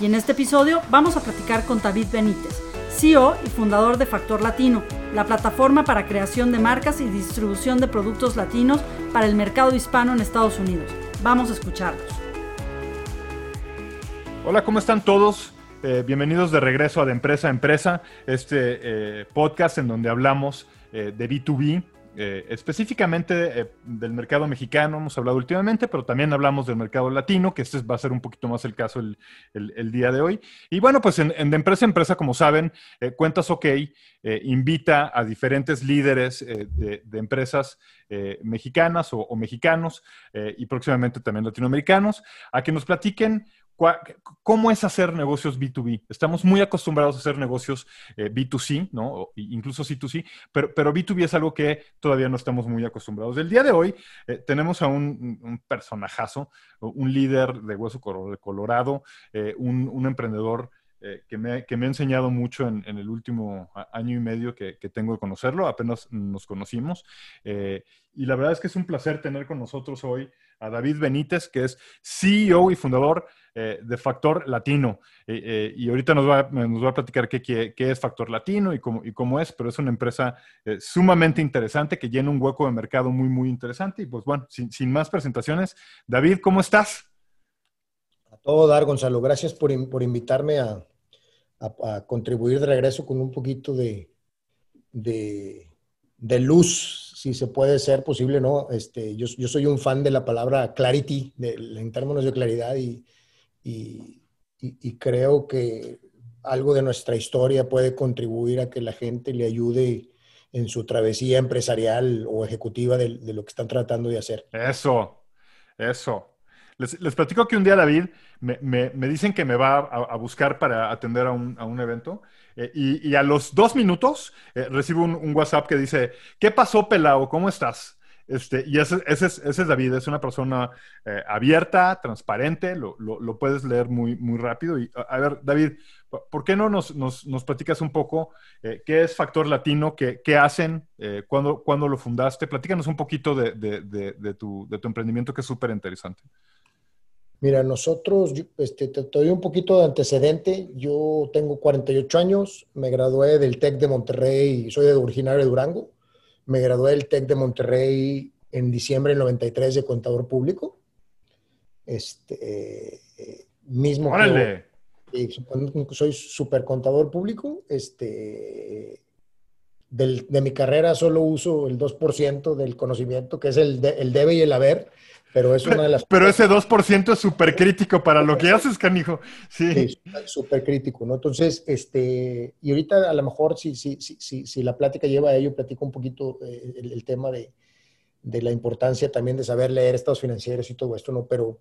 y en este episodio vamos a platicar con David Benítez, CEO y fundador de Factor Latino, la plataforma para creación de marcas y distribución de productos latinos para el mercado hispano en Estados Unidos. Vamos a escucharlos. Hola, ¿cómo están todos? Eh, bienvenidos de regreso a De Empresa a Empresa, este eh, podcast en donde hablamos eh, de B2B, eh, específicamente eh, del mercado mexicano, hemos hablado últimamente, pero también hablamos del mercado latino, que este va a ser un poquito más el caso el, día de hoy. Y bueno, pues en, de empresa a empresa, como saben, eh, Cuentas OK invita a diferentes líderes de, de, empresas mexicanas o, o mexicanos y próximamente también latinoamericanos a que nos platiquen ¿Cómo es hacer negocios B2B? Estamos muy acostumbrados a hacer negocios eh, B2C, ¿no? incluso C2C, pero, pero, B2B es algo que todavía no estamos muy acostumbrados. El día de hoy eh, tenemos a un, personajazo, un líder de Hueso Colorado, eh, un, emprendedor que me, ha enseñado mucho en, el último año y medio que, tengo de conocerlo, apenas nos conocimos. y la verdad es que es un placer tener con nosotros hoy a David Benítez, que es CEO y fundador eh, de Factor Latino. Eh, eh, y ahorita nos va, nos va a platicar qué, qué, es Factor Latino y cómo, y cómo es, pero es una empresa sumamente interesante que llena un hueco de mercado muy, muy interesante. Y pues bueno, sin, sin más presentaciones, David, ¿cómo estás? A todo dar, Gonzalo. Gracias por, por invitarme a, a, contribuir de regreso con un poquito de, de, luz si se puede ser posible, ¿no? Este, yo, yo, soy un fan de la palabra clarity, en términos de claridad, y, y, y, creo que algo de nuestra historia puede contribuir a que la gente le ayude en su travesía empresarial o ejecutiva de, lo que están tratando de hacer. Eso, eso. Les, platico que un día David me, me, me dicen que me va a, buscar para atender a un, a un evento eh, y, a los dos minutos eh, recibo un, WhatsApp que dice, ¿qué pasó, Pelao? ¿Cómo estás? Este, y ese, ese, es, ese, es, David, es una persona eh, abierta, transparente, lo, lo, puedes leer muy, muy rápido. Y a, ver, David, ¿por qué no nos, nos, nos platicas un poco qué es Factor Latino, qué, qué hacen, cuándo, cuándo, lo fundaste? Platícanos un poquito de, de, de, de tu, emprendimiento que es súper interesante. Mira, nosotros, este, te, doy un poquito de antecedente. Yo tengo 48 años, me gradué del TEC de Monterrey, soy de originario de Durango. Me gradué del TEC de Monterrey en diciembre del 93 de contador público. Este, mismo ¡Órale! soy super contador público. Este, de mi carrera solo uso el 2% del conocimiento, que es el, el debe y el haber pero es una de las... Pero ese 2% es súper crítico para lo que haces, canijo. Sí, sí súper crítico, ¿no? Entonces, este, y ahorita a lo mejor si, si, si, si la plática lleva a ello, platico un poquito eh, el, tema de, de, la importancia también de saber leer estados financieros y todo esto, ¿no? Pero,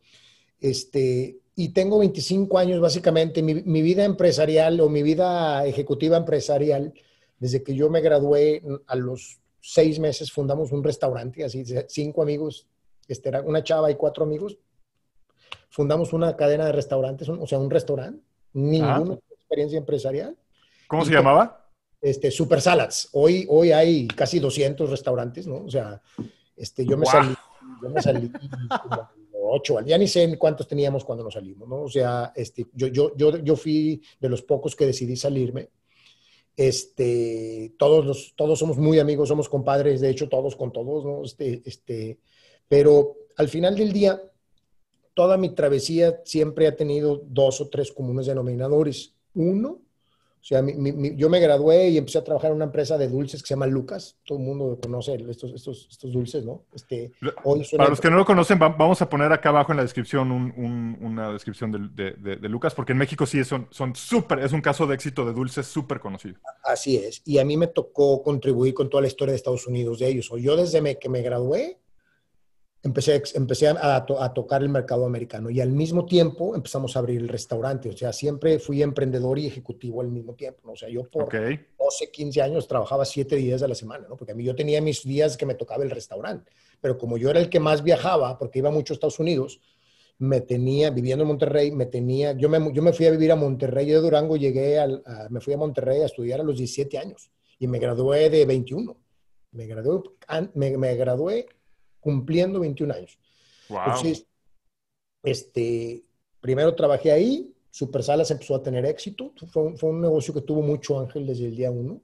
este, y tengo 25 años básicamente, mi, mi vida empresarial o mi vida ejecutiva empresarial, desde que yo me gradué a los seis meses fundamos un restaurante, así, cinco amigos este, era una chava y cuatro amigos, fundamos una cadena de restaurantes, o sea, un restaurante, ninguna ah. experiencia empresarial. ¿Cómo se llamaba? Este, Super Salads. Hoy, hoy hay casi 200 restaurantes, ¿no? O sea, este, yo me salí, yo me salí ocho, ya ni sé cuántos teníamos cuando nos salimos, ¿no? O sea, este, yo, yo, yo, yo fui de los pocos que decidí salirme. Este, todos, los, todos somos muy amigos, somos compadres, de hecho, todos con todos, ¿no? Este, este, pero al final del día, toda mi travesía siempre ha tenido dos o tres comunes denominadores. Uno, o sea, yo me gradué y empecé a trabajar en una empresa de dulces que se llama Lucas. Todo el mundo conoce estos, estos, estos dulces, ¿no? Este, Para los que no lo conocen, vamos a poner acá abajo en la descripción una descripción de, de, Lucas, porque en México sí son súper, es un caso de éxito de dulces súper conocido. Así es. Y a mí me tocó contribuir con toda la historia de Estados Unidos de ellos. O yo desde que me gradué empecé, empecé a, a, tocar el mercado americano y al mismo tiempo empezamos a abrir el restaurante. O sea, siempre fui emprendedor y ejecutivo al mismo tiempo. ¿no? O sea, yo por 12, 15 años trabajaba 7 días a la semana, ¿no? Porque a mí yo tenía mis días que me tocaba el restaurante. Pero como yo era el que más viajaba, porque iba mucho a Estados Unidos, me tenía, viviendo en Monterrey, me tenía, yo me, yo me fui a vivir a Monterrey, de Durango llegué, al, me fui a Monterrey a estudiar a los 17 años y me gradué de 21. Me gradué, me, me gradué cumpliendo 21 años. Entonces, este, primero trabajé ahí, Supersalas empezó a tener éxito, fue un, fue un, negocio que tuvo mucho Ángel desde el día uno.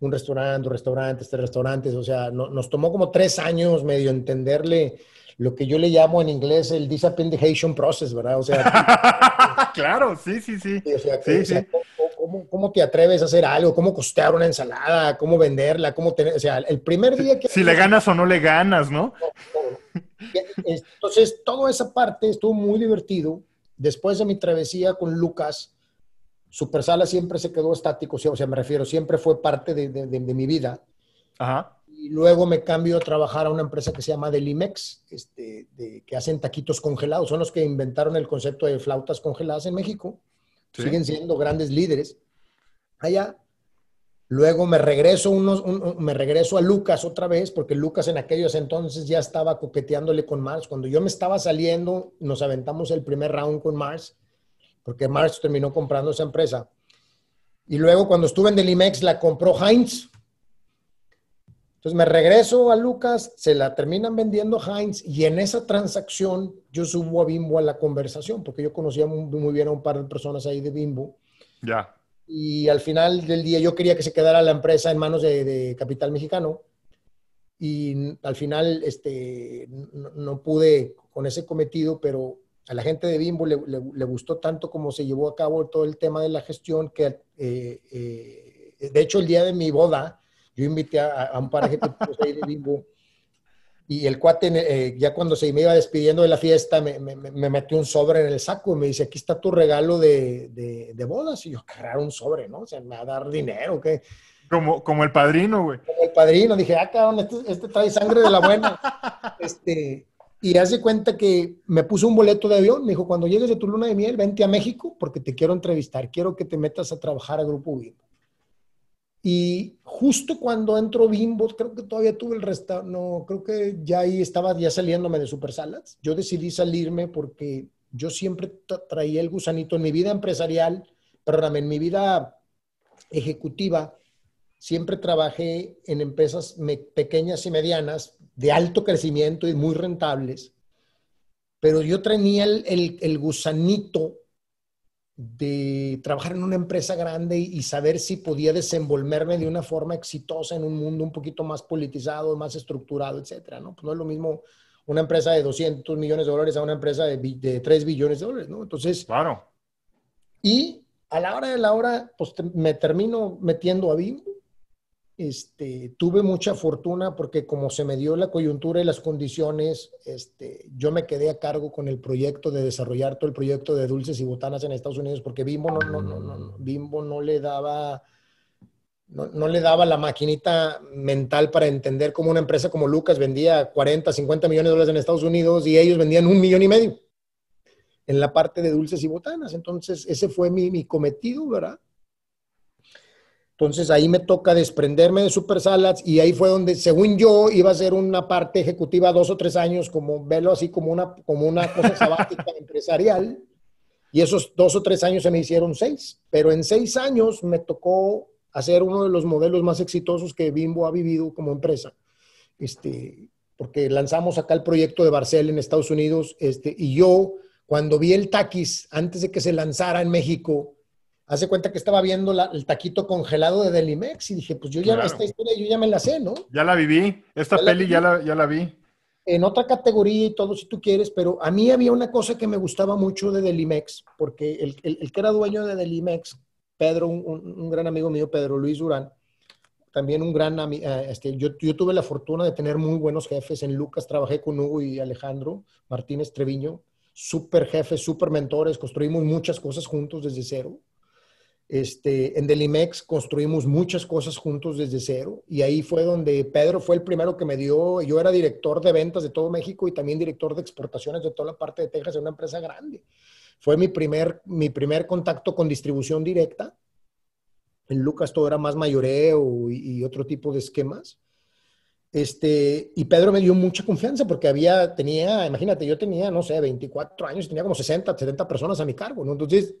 Un restaurante, restaurantes, tres restaurantes, o sea, nos tomó como tres años medio entenderle lo que yo le llamo en inglés el disappendation process, ¿verdad? O sea, claro, sí, sí, sí. O sea, ¿cómo, te atreves a hacer algo? ¿Cómo costear una ensalada? ¿Cómo venderla? ¿Cómo tener, o sea, el primer día que... Si le ganas o no le ganas, ¿no? Entonces, toda esa parte estuvo muy divertido. Después de mi travesía con Lucas, Supersala siempre se quedó estático, o sea, me refiero, siempre fue parte de, de mi vida. Ajá y luego me cambio a trabajar a una empresa que se llama Delimex, este, que hacen taquitos congelados. Son los que inventaron el concepto de flautas congeladas en México. Siguen siendo grandes líderes allá. Luego me regreso, unos, me regreso a Lucas otra vez, porque Lucas en aquellos entonces ya estaba coqueteándole con Mars. Cuando yo me estaba saliendo, nos aventamos el primer round con Mars, porque Mars terminó comprando esa empresa. Y luego cuando estuve en Delimex, la compró Heinz entonces me regreso a Lucas, se la terminan vendiendo Heinz y en esa transacción yo subo a Bimbo a la conversación porque yo conocía muy, bien a un par de personas ahí de Bimbo. Ya. Y al final del día yo quería que se quedara la empresa en manos de, Capital Mexicano y al final este, no, pude con ese cometido, pero a la gente de Bimbo le, gustó tanto como se llevó a cabo todo el tema de la gestión que, eh, eh, de hecho, el día de mi boda, yo invité a, un par de ahí de y el cuate, eh, ya cuando se me iba despidiendo de la fiesta, me, me, me, metió un sobre en el saco y me dice, aquí está tu regalo de, de, de bodas. Y yo, qué un sobre, ¿no? O sea, me va a dar dinero, ¿qué? Como, como el padrino, güey. Como el padrino. Dije, ah, cabrón, este, este trae sangre de la buena. este, y hace cuenta que me puso un boleto de avión. Me dijo, cuando llegues de tu luna de miel, vente a México porque te quiero entrevistar. Quiero que te metas a trabajar a Grupo Bimbo. Y justo cuando entro Bimbo, creo que todavía tuve el resto, no, creo que ya ahí estaba ya saliéndome de Super Salads. Yo decidí salirme porque yo siempre traía el gusanito en mi vida empresarial, perdóname, en mi vida ejecutiva, siempre trabajé en empresas pequeñas y medianas de alto crecimiento y muy rentables, pero yo tenía el, el gusanito de trabajar en una empresa grande y, saber si podía desenvolverme de una forma exitosa en un mundo un poquito más politizado, más estructurado, etcétera, ¿no? Pues no es lo mismo una empresa de 200 millones de dólares a una empresa de, de 3 billones de dólares, ¿no? Entonces... Claro. Y a la hora de la hora, pues me termino metiendo a Bimbo este, tuve mucha fortuna porque como se me dio la coyuntura y las condiciones, este, yo me quedé a cargo con el proyecto de desarrollar todo el proyecto de dulces y botanas en Estados Unidos porque Bimbo no, no, no, no, no le daba... No, no, le daba la maquinita mental para entender cómo una empresa como Lucas vendía 40, 50 millones de dólares en Estados Unidos y ellos vendían un millón y medio en la parte de dulces y botanas. Entonces, ese fue mi, mi cometido, ¿verdad? Entonces ahí me toca desprenderme de Super Salads y ahí fue donde, según yo, iba a ser una parte ejecutiva dos o tres años, como verlo así como una, como una cosa sabática empresarial. Y esos dos o tres años se me hicieron seis. Pero en seis años me tocó hacer uno de los modelos más exitosos que Bimbo ha vivido como empresa. Este, porque lanzamos acá el proyecto de Barcel en Estados Unidos. Este, y yo, cuando vi el taquis, antes de que se lanzara en México, hace cuenta que estaba viendo el taquito congelado de Delimex y dije, pues yo ya, esta historia yo ya me la sé, ¿no? Ya la viví, esta peli Ya, la, ya la vi. En otra categoría y todo, si tú quieres, pero a mí había una cosa que me gustaba mucho de Delimex, porque el, el, que era dueño de Delimex, Pedro, un, gran amigo mío, Pedro Luis Durán, también un gran amigo, eh, este, yo, yo, tuve la fortuna de tener muy buenos jefes. En Lucas trabajé con Hugo y Alejandro Martínez Treviño, súper jefes, súper mentores, construimos muchas cosas juntos desde cero. Este, en Delimex construimos muchas cosas juntos desde cero y ahí fue donde Pedro fue el primero que me dio, yo era director de ventas de todo México y también director de exportaciones de toda la parte de Texas en una empresa grande. Fue mi primer, mi primer contacto con distribución directa. En Lucas todo era más mayoreo y, y otro tipo de esquemas. Este, y Pedro me dio mucha confianza porque había, tenía, imagínate, yo tenía, no sé, 24 años, tenía como 60, 70 personas a mi cargo. Entonces,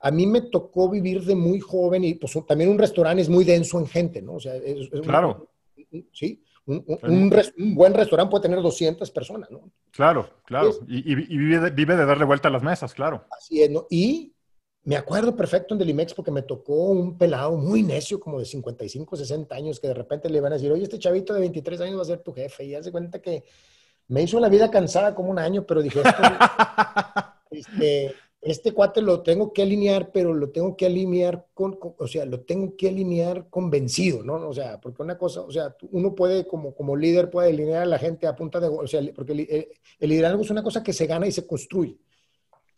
a mí me tocó vivir de muy joven y pues también un restaurante es muy denso en gente, ¿no? O sea, es, claro. sí, un, un, buen restaurante puede tener 200 personas, ¿no? Claro, claro. y, vive, de, vive, de, darle vuelta a las mesas, claro. Así es, ¿no? Y me acuerdo perfecto en Delimex porque me tocó un pelado muy necio, como de 55, 60 años, que de repente le van a decir, oye, este chavito de 23 años va a ser tu jefe. Y hace cuenta que me hizo la vida cansada como un año, pero dije, este, este cuate lo tengo que alinear, pero lo tengo que alinear con, o sea, lo tengo que alinear convencido, ¿no? O sea, porque una cosa, o sea, uno puede, como, como líder, puede alinear a la gente a punta de, o sea, porque el, liderazgo es una cosa que se gana y se construye.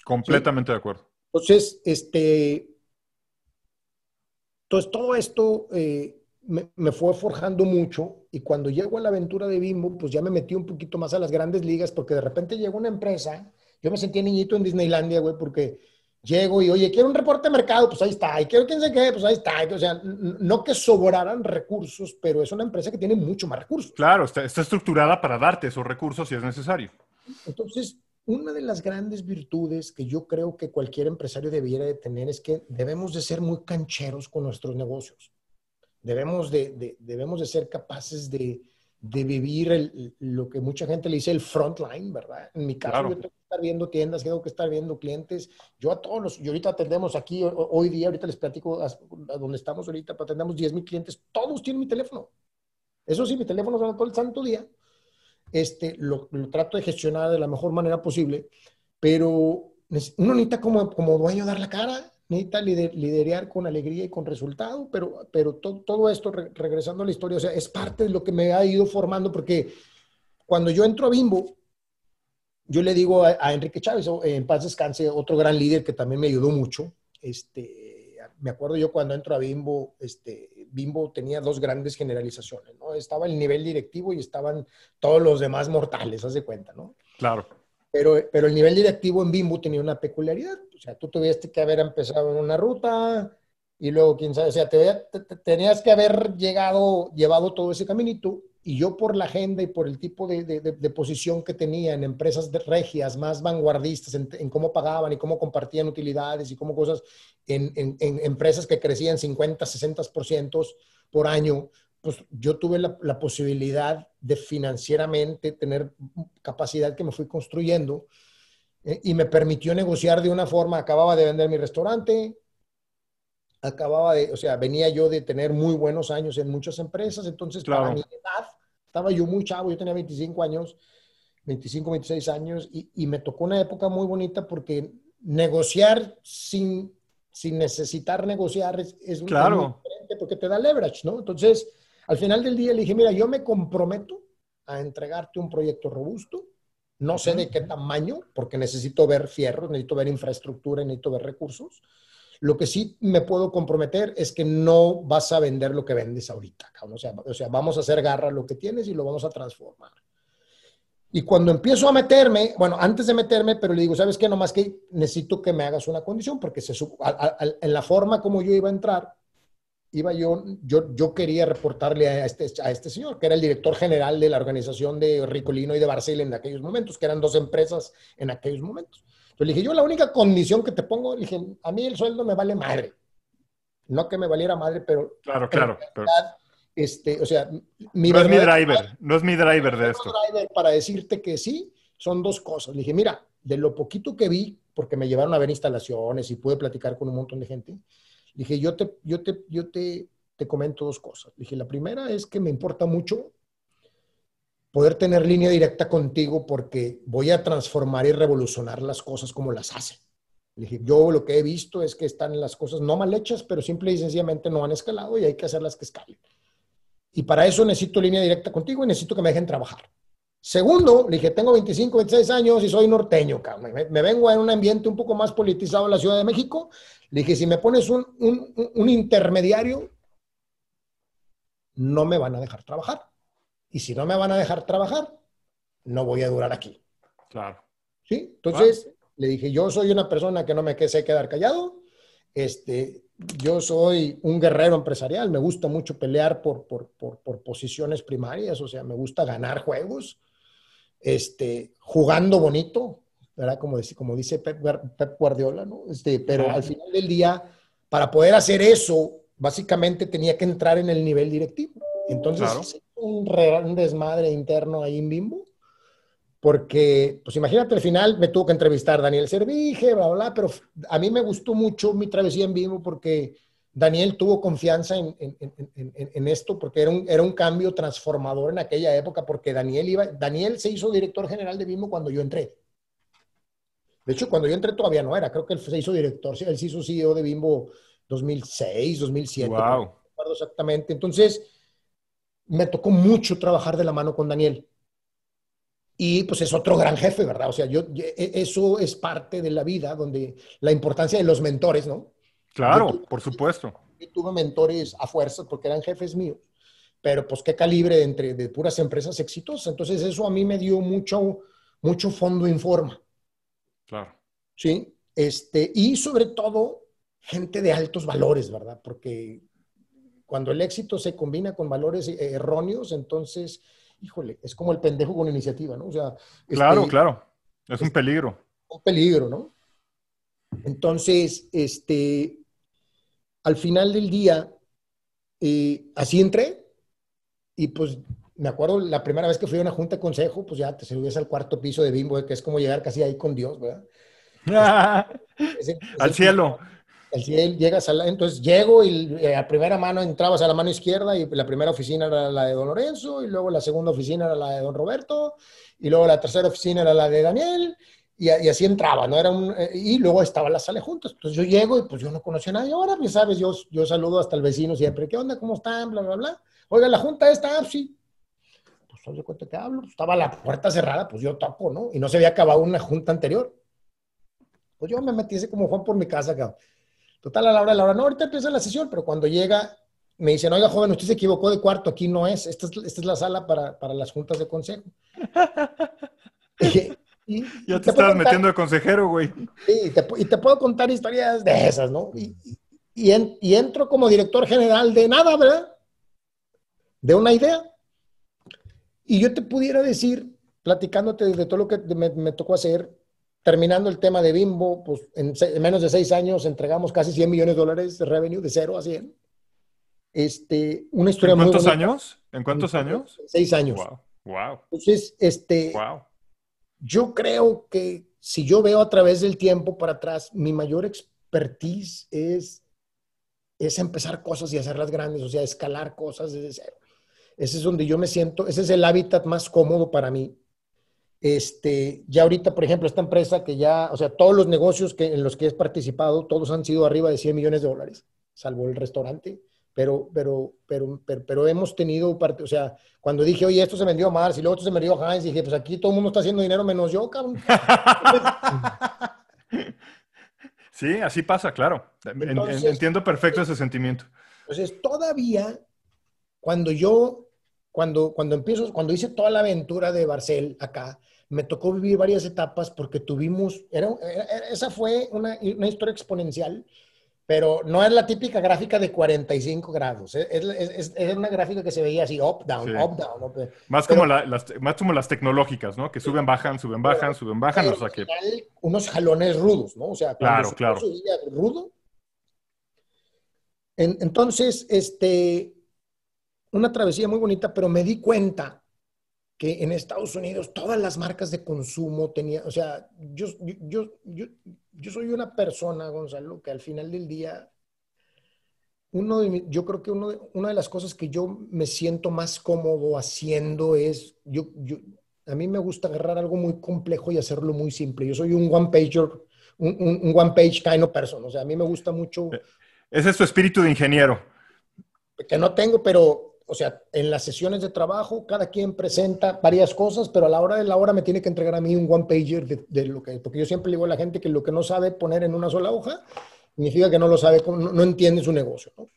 Completamente de acuerdo. Entonces, este, entonces todo esto eh, me, me, fue forjando mucho y cuando llego a la aventura de Bimbo, pues ya me metí un poquito más a las grandes ligas porque de repente llegó una empresa yo me sentía niñito en Disneylandia, güey, porque llego y, oye, quiero un reporte de mercado, pues ahí está. Y quiero quién se qué, pues ahí está. O sea, no que sobraran recursos, pero es una empresa que tiene mucho más recursos. Claro, está, está estructurada para darte esos recursos si es necesario. Entonces, una de las grandes virtudes que yo creo que cualquier empresario debiera de tener es que debemos de ser muy cancheros con nuestros negocios. Debemos de, de debemos de ser capaces de, de vivir el, lo que mucha gente le dice el frontline, ¿verdad? En mi caso, yo tengo que estar viendo tiendas, tengo que estar viendo clientes. Yo a todos los, yo ahorita atendemos aquí, hoy día, ahorita les platico a, donde estamos ahorita, atendemos 10 mil clientes, todos tienen mi teléfono. Eso sí, mi teléfono suena todo el santo día. Este, lo, lo, trato de gestionar de la mejor manera posible, pero uno necesita como, como dueño dar la cara necesita liderar con alegría y con resultado, pero, pero todo esto, regresando a la historia, o sea, es parte de lo que me ha ido formando, porque cuando yo entro a Bimbo, yo le digo a, Enrique Chávez, en paz descanse, otro gran líder que también me ayudó mucho, este, me acuerdo yo cuando entro a Bimbo, este, Bimbo tenía dos grandes generalizaciones, ¿no? Estaba el nivel directivo y estaban todos los demás mortales, haz de cuenta, ¿no? Claro. Pero, pero el nivel directivo en Bimbo tenía una peculiaridad. O sea, tú tuviste que haber empezado en una ruta y luego, quién sabe, o sea, te, tenías que haber llegado, llevado todo ese caminito. Y yo por la agenda y por el tipo de, de, posición que tenía en empresas de regias más vanguardistas, en, en, cómo pagaban y cómo compartían utilidades y cómo cosas, en, en, en empresas que crecían 50, 60% por año, pues yo tuve la, posibilidad de financieramente tener capacidad que me fui construyendo eh, y me permitió negociar de una forma, acababa de vender mi restaurante, acababa de, o sea, venía yo de tener muy buenos años en muchas empresas, entonces claro. para mi edad, estaba yo muy chavo, yo tenía 25 años, 25, 26 años, y, y me tocó una época muy bonita porque negociar sin, sin necesitar negociar es, es claro. diferente porque te da leverage, ¿no? Entonces, al final del día le dije, mira, yo me comprometo a entregarte un proyecto robusto, no sé de qué tamaño, porque necesito ver fierros, necesito ver infraestructura, necesito ver recursos. Lo que sí me puedo comprometer es que no vas a vender lo que vendes ahorita. O sea, o sea, vamos a hacer garra lo que tienes y lo vamos a transformar. Y cuando empiezo a meterme, bueno, antes de meterme, pero le digo, ¿sabes qué? Nomás que necesito que me hagas una condición, porque se, en la forma como yo iba a entrar, iba yo, yo, yo quería reportarle a este, a este señor, que era el director general de la organización de Ricolino y de Barcel en aquellos momentos, que eran dos empresas en aquellos momentos. Entonces le dije, yo la única condición que te pongo, le dije, a mí el sueldo me vale madre. No que me valiera madre, pero... Claro, claro. Este, o sea, mi no es mi driver, no es mi driver de esto. Driver para decirte que sí, son dos cosas. Le dije, mira, de lo poquito que vi, porque me llevaron a ver instalaciones y pude platicar con un montón de gente, dije, yo te, yo te, yo te, te comento dos cosas. dije, la primera es que me importa mucho poder tener línea directa contigo porque voy a transformar y revolucionar las cosas como las hace. dije, yo lo que he visto es que están las cosas no mal hechas, pero simple y sencillamente no han escalado y hay que hacerlas que escalen. Y para eso necesito línea directa contigo y necesito que me dejen trabajar. Segundo, le dije, tengo 25, 26 años y soy norteño, cabrón. Me, vengo en un ambiente un poco más politizado en la Ciudad de México. Le dije, si me pones un, un, intermediario, no me van a dejar trabajar. Y si no me van a dejar trabajar, no voy a durar aquí. Claro. ¿Sí? Entonces, le dije, yo soy una persona que no me sé quedar callado. Este, yo soy un guerrero empresarial. Me gusta mucho pelear por, por, por, por posiciones primarias. O sea, me gusta ganar juegos este, jugando bonito, ¿verdad? Como, como dice Pep, Guardiola, ¿no? Este, pero al final del día, para poder hacer eso, básicamente tenía que entrar en el nivel directivo. Entonces, un, un desmadre interno ahí en Bimbo, porque, pues imagínate, al final me tuvo que entrevistar Daniel Servige, bla, bla, pero a mí me gustó mucho mi travesía en Bimbo porque Daniel tuvo confianza en, en, esto porque era un, era un, cambio transformador en aquella época porque Daniel iba, Daniel se hizo director general de Bimbo cuando yo entré. De hecho, cuando yo entré todavía no era, creo que él se hizo director, él se hizo CEO de Bimbo 2006, 2007. Wow. No recuerdo exactamente. Entonces, me tocó mucho trabajar de la mano con Daniel. Y pues es otro gran jefe, ¿verdad? O sea, yo, e, eso es parte de la vida, donde la importancia de los mentores, ¿no? Claro, por supuesto. Yo tuve mentores a fuerza porque eran jefes míos, pero pues qué calibre entre de puras empresas exitosas. Entonces eso a mí me dio mucho, mucho fondo en forma. Claro. Sí, este, y sobre todo gente de altos valores, ¿verdad? Porque cuando el éxito se combina con valores eh, erróneos, entonces, híjole, es como el pendejo con iniciativa, ¿no? O sea, claro, este, claro, es un peligro. Un peligro, ¿no? Entonces, este, al final del día, eh, así entré y pues me acuerdo la primera vez que fui a una junta de consejo, pues ya te subías al cuarto piso de Bimbo, que es como llegar casi ahí con Dios, ¿verdad? al cielo. Al cielo, llegas a la, entonces llego y eh, a primera mano entrabas a la mano izquierda y la primera oficina era la de don Lorenzo y luego la segunda oficina era la de don Roberto y luego la tercera oficina era la de Daniel y, así entraba, ¿no? Era un, eh, y luego estaba la sala juntos. Entonces yo llego y pues yo no conocía a nadie. Ahora, pues sabes, yo, yo saludo hasta el vecino siempre. ¿Qué onda? ¿Cómo están? Bla, bla, bla. Oiga, la junta está, ah, sí. Pues no sé cuánto que hablo. Pues, estaba la puerta cerrada, pues yo toco, ¿no? Y no se había acabado una junta anterior. Pues yo me metí ese como Juan por mi casa, cabrón. Total, a la hora de la hora, no, ahorita empieza la sesión, pero cuando llega, me dicen, oiga, joven, usted se equivocó de cuarto, aquí no es, esta es, esta es la sala para, para las juntas de consejo. ya te, estabas metiendo de consejero, güey. Sí, y te, puedo contar historias de esas, ¿no? Y, y, entro como director general de nada, ¿verdad? De una idea. Y yo te pudiera decir, platicándote de todo lo que me, tocó hacer, terminando el tema de Bimbo, pues en, menos de seis años entregamos casi 100 millones de dólares de revenue, de cero a 100. Este, una historia ¿En cuántos años? ¿En cuántos años? Seis años. Wow. Wow. Entonces, este, wow. Yo creo que si yo veo a través del tiempo para atrás, mi mayor expertise es, es empezar cosas y hacerlas grandes, o sea, escalar cosas desde cero. Ese es donde yo me siento, ese es el hábitat más cómodo para mí. Este, ya ahorita, por ejemplo, esta empresa que ya, o sea, todos los negocios que, en los que he participado, todos han sido arriba de 100 millones de dólares, salvo el restaurante pero, pero, pero, pero, hemos tenido parte, o sea, cuando dije, oye, esto se vendió Mars y luego esto se vendió Heinz, dije, pues aquí todo el mundo está haciendo dinero menos yo, cabrón. sí, así pasa, claro. Entiendo perfecto ese sentimiento. Entonces, todavía, cuando yo, cuando, cuando empiezo, cuando hice toda la aventura de Barcel acá, me tocó vivir varias etapas porque tuvimos, era, esa fue una, una historia exponencial pero no es la típica gráfica de 45 grados. Es, una gráfica que se veía así, up, down, up, down. Más, como las, más como las tecnológicas, ¿no? Que suben, bajan, suben, bajan, suben, bajan. O sea que... Unos jalones rudos, ¿no? O sea, claro, claro. rudo. entonces, este, una travesía muy bonita, pero me di cuenta que en Estados Unidos todas las marcas de consumo tenían, o sea, yo, yo, yo, yo soy una persona, Gonzalo, que al final del día, uno de, yo creo que uno de, una de las cosas que yo me siento más cómodo haciendo es, yo, yo, a mí me gusta agarrar algo muy complejo y hacerlo muy simple. Yo soy un one pager, un, un, one page kind of person. O sea, a mí me gusta mucho. Ese es tu espíritu de ingeniero. Que no tengo, pero o sea, en las sesiones de trabajo, cada quien presenta varias cosas, pero a la hora de la hora me tiene que entregar a mí un one pager de, lo que, porque yo siempre le digo a la gente que lo que no sabe poner en una sola hoja, significa que no lo sabe, no, no entiende su negocio, ¿no?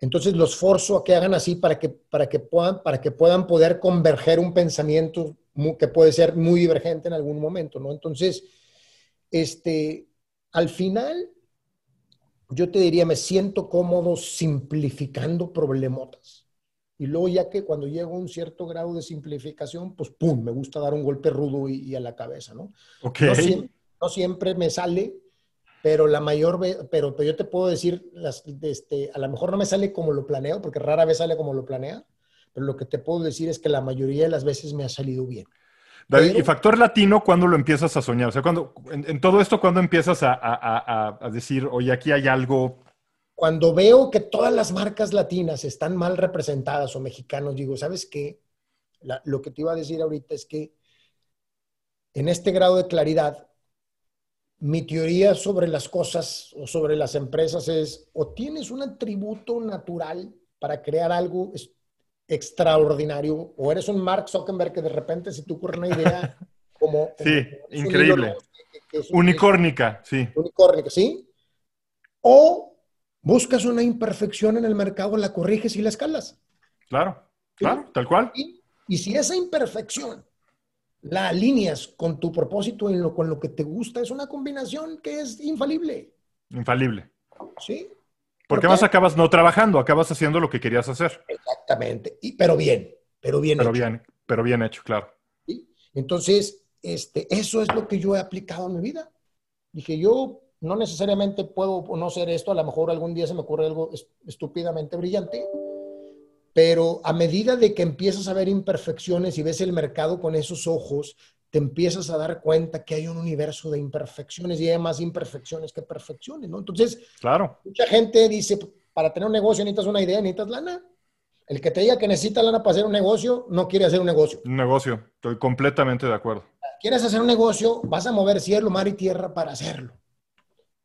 Entonces los forzo a que hagan así para que, para que, puedan, para que puedan poder converger un pensamiento que puede ser muy divergente en algún momento, ¿no? Entonces, este, al final, yo te diría, me siento cómodo simplificando problemotas. Y luego ya que cuando llego a un cierto grado de simplificación, pues ¡pum! Me gusta dar un golpe rudo y, a la cabeza, ¿no? No, siempre, me sale, pero la mayor vez, pero, pero, yo te puedo decir, las, este, a lo mejor no me sale como lo planeo, porque rara vez sale como lo planea, pero lo que te puedo decir es que la mayoría de las veces me ha salido bien. David, y factor latino, ¿cuándo lo empiezas a soñar? O sea, cuando, en, todo esto, ¿cuándo empiezas a, decir, oye, aquí hay algo? Cuando veo que todas las marcas latinas están mal representadas o mexicanos, digo, ¿sabes qué? lo que te iba a decir ahorita es que en este grado de claridad, mi teoría sobre las cosas o sobre las empresas es, o tienes un atributo natural para crear algo extraordinario, o eres un Mark Zuckerberg que de repente se te ocurre una idea como... sí, increíble. Unicórnica, sí. Unicórnica, sí. O buscas una imperfección en el mercado, la corriges y la escalas. Claro, claro, tal cual. Y, y, si esa imperfección la alineas con tu propósito y lo, con lo que te gusta, es una combinación que es infalible. Infalible. Sí. Porque más acabas no trabajando, acabas haciendo lo que querías hacer. Exactamente, y, pero bien, pero bien pero Bien, pero bien hecho, claro. Entonces, este, eso es lo que yo he aplicado en mi vida. Dije, yo no necesariamente puedo no ser esto, a lo mejor algún día se me ocurre algo estúpidamente brillante, pero a medida de que empiezas a ver imperfecciones y ves el mercado con esos ojos, te empiezas a dar cuenta que hay un universo de imperfecciones y hay más imperfecciones que perfecciones, ¿no? Entonces, claro. mucha gente dice, para tener un negocio necesitas una idea, necesitas lana. El que te diga que necesita lana para hacer un negocio, no quiere hacer un negocio. Un negocio, estoy completamente de acuerdo. Quieres hacer un negocio, vas a mover cielo, mar y tierra para hacerlo.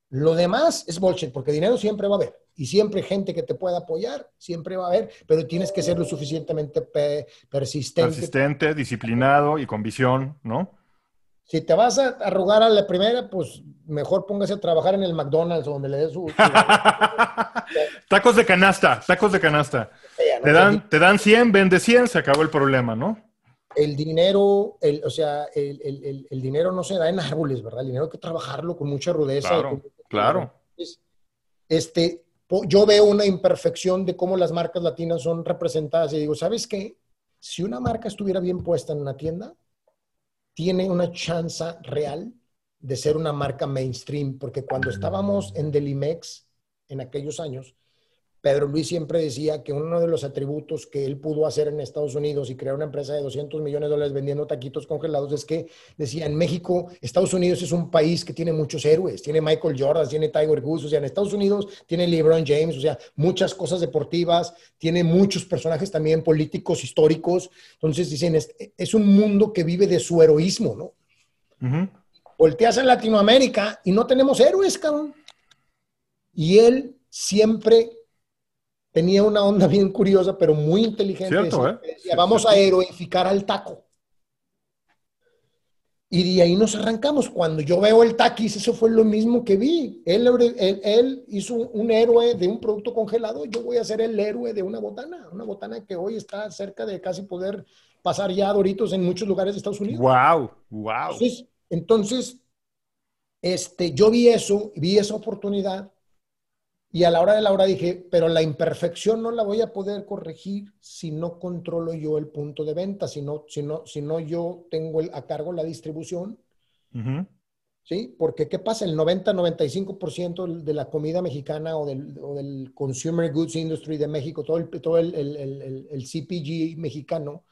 Lo demás es bullshit, porque dinero siempre va a haber. Y siempre gente que te pueda apoyar, siempre va a haber, pero tienes que ser lo suficientemente persistente. Persistente, disciplinado y con visión, ¿no? Si te vas a arrugar a la primera, pues mejor póngase a trabajar en el McDonald's donde le des su... tacos de canasta, tacos de canasta. te, dan, te dan 100, vende 100, se acabó el problema, ¿no? El dinero, el, o sea, el, el, el, dinero no se da en árboles, ¿verdad? El dinero hay que trabajarlo con mucha rudeza. Claro, claro. Este, yo veo una imperfección de cómo las marcas latinas son representadas y digo, ¿sabes qué? Si una marca estuviera bien puesta en una tienda, tiene una chance real de ser una marca mainstream, porque cuando estábamos en Delimex en aquellos años, Pedro Luis siempre decía que uno de los atributos que él pudo hacer en Estados Unidos y crear una empresa de 200 millones de dólares vendiendo taquitos congelados es que decía, en México, Estados Unidos es un país que tiene muchos héroes, tiene Michael Jordan, tiene Tiger Woods, o sea, en Estados Unidos tiene LeBron James, o sea, muchas cosas deportivas, tiene muchos personajes también políticos, históricos, entonces dicen, es, un mundo que vive de su heroísmo, ¿no? Volteas en Latinoamérica y no tenemos héroes, cabrón. Y él siempre tenía una onda bien curiosa, pero muy inteligente. Cierto, ¿eh? vamos a heroificar al taco. Y de ahí nos arrancamos. Cuando yo veo el taquis, eso fue lo mismo que vi. Él, él, hizo un héroe de un producto congelado, yo voy a ser el héroe de una botana, una botana que hoy está cerca de casi poder pasar ya Doritos en muchos lugares de Estados Unidos. ¡Wow! ¡Wow! Entonces, entonces este, yo vi eso, vi esa oportunidad y a la hora de la hora dije, pero la imperfección no la voy a poder corregir si no controlo yo el punto de venta, si no, si no, si no yo tengo a cargo la distribución. ¿Sí? Porque ¿qué pasa? El 90-95% de la comida mexicana o del, o del, Consumer Goods Industry de México, todo el, todo el, el, el CPG mexicano,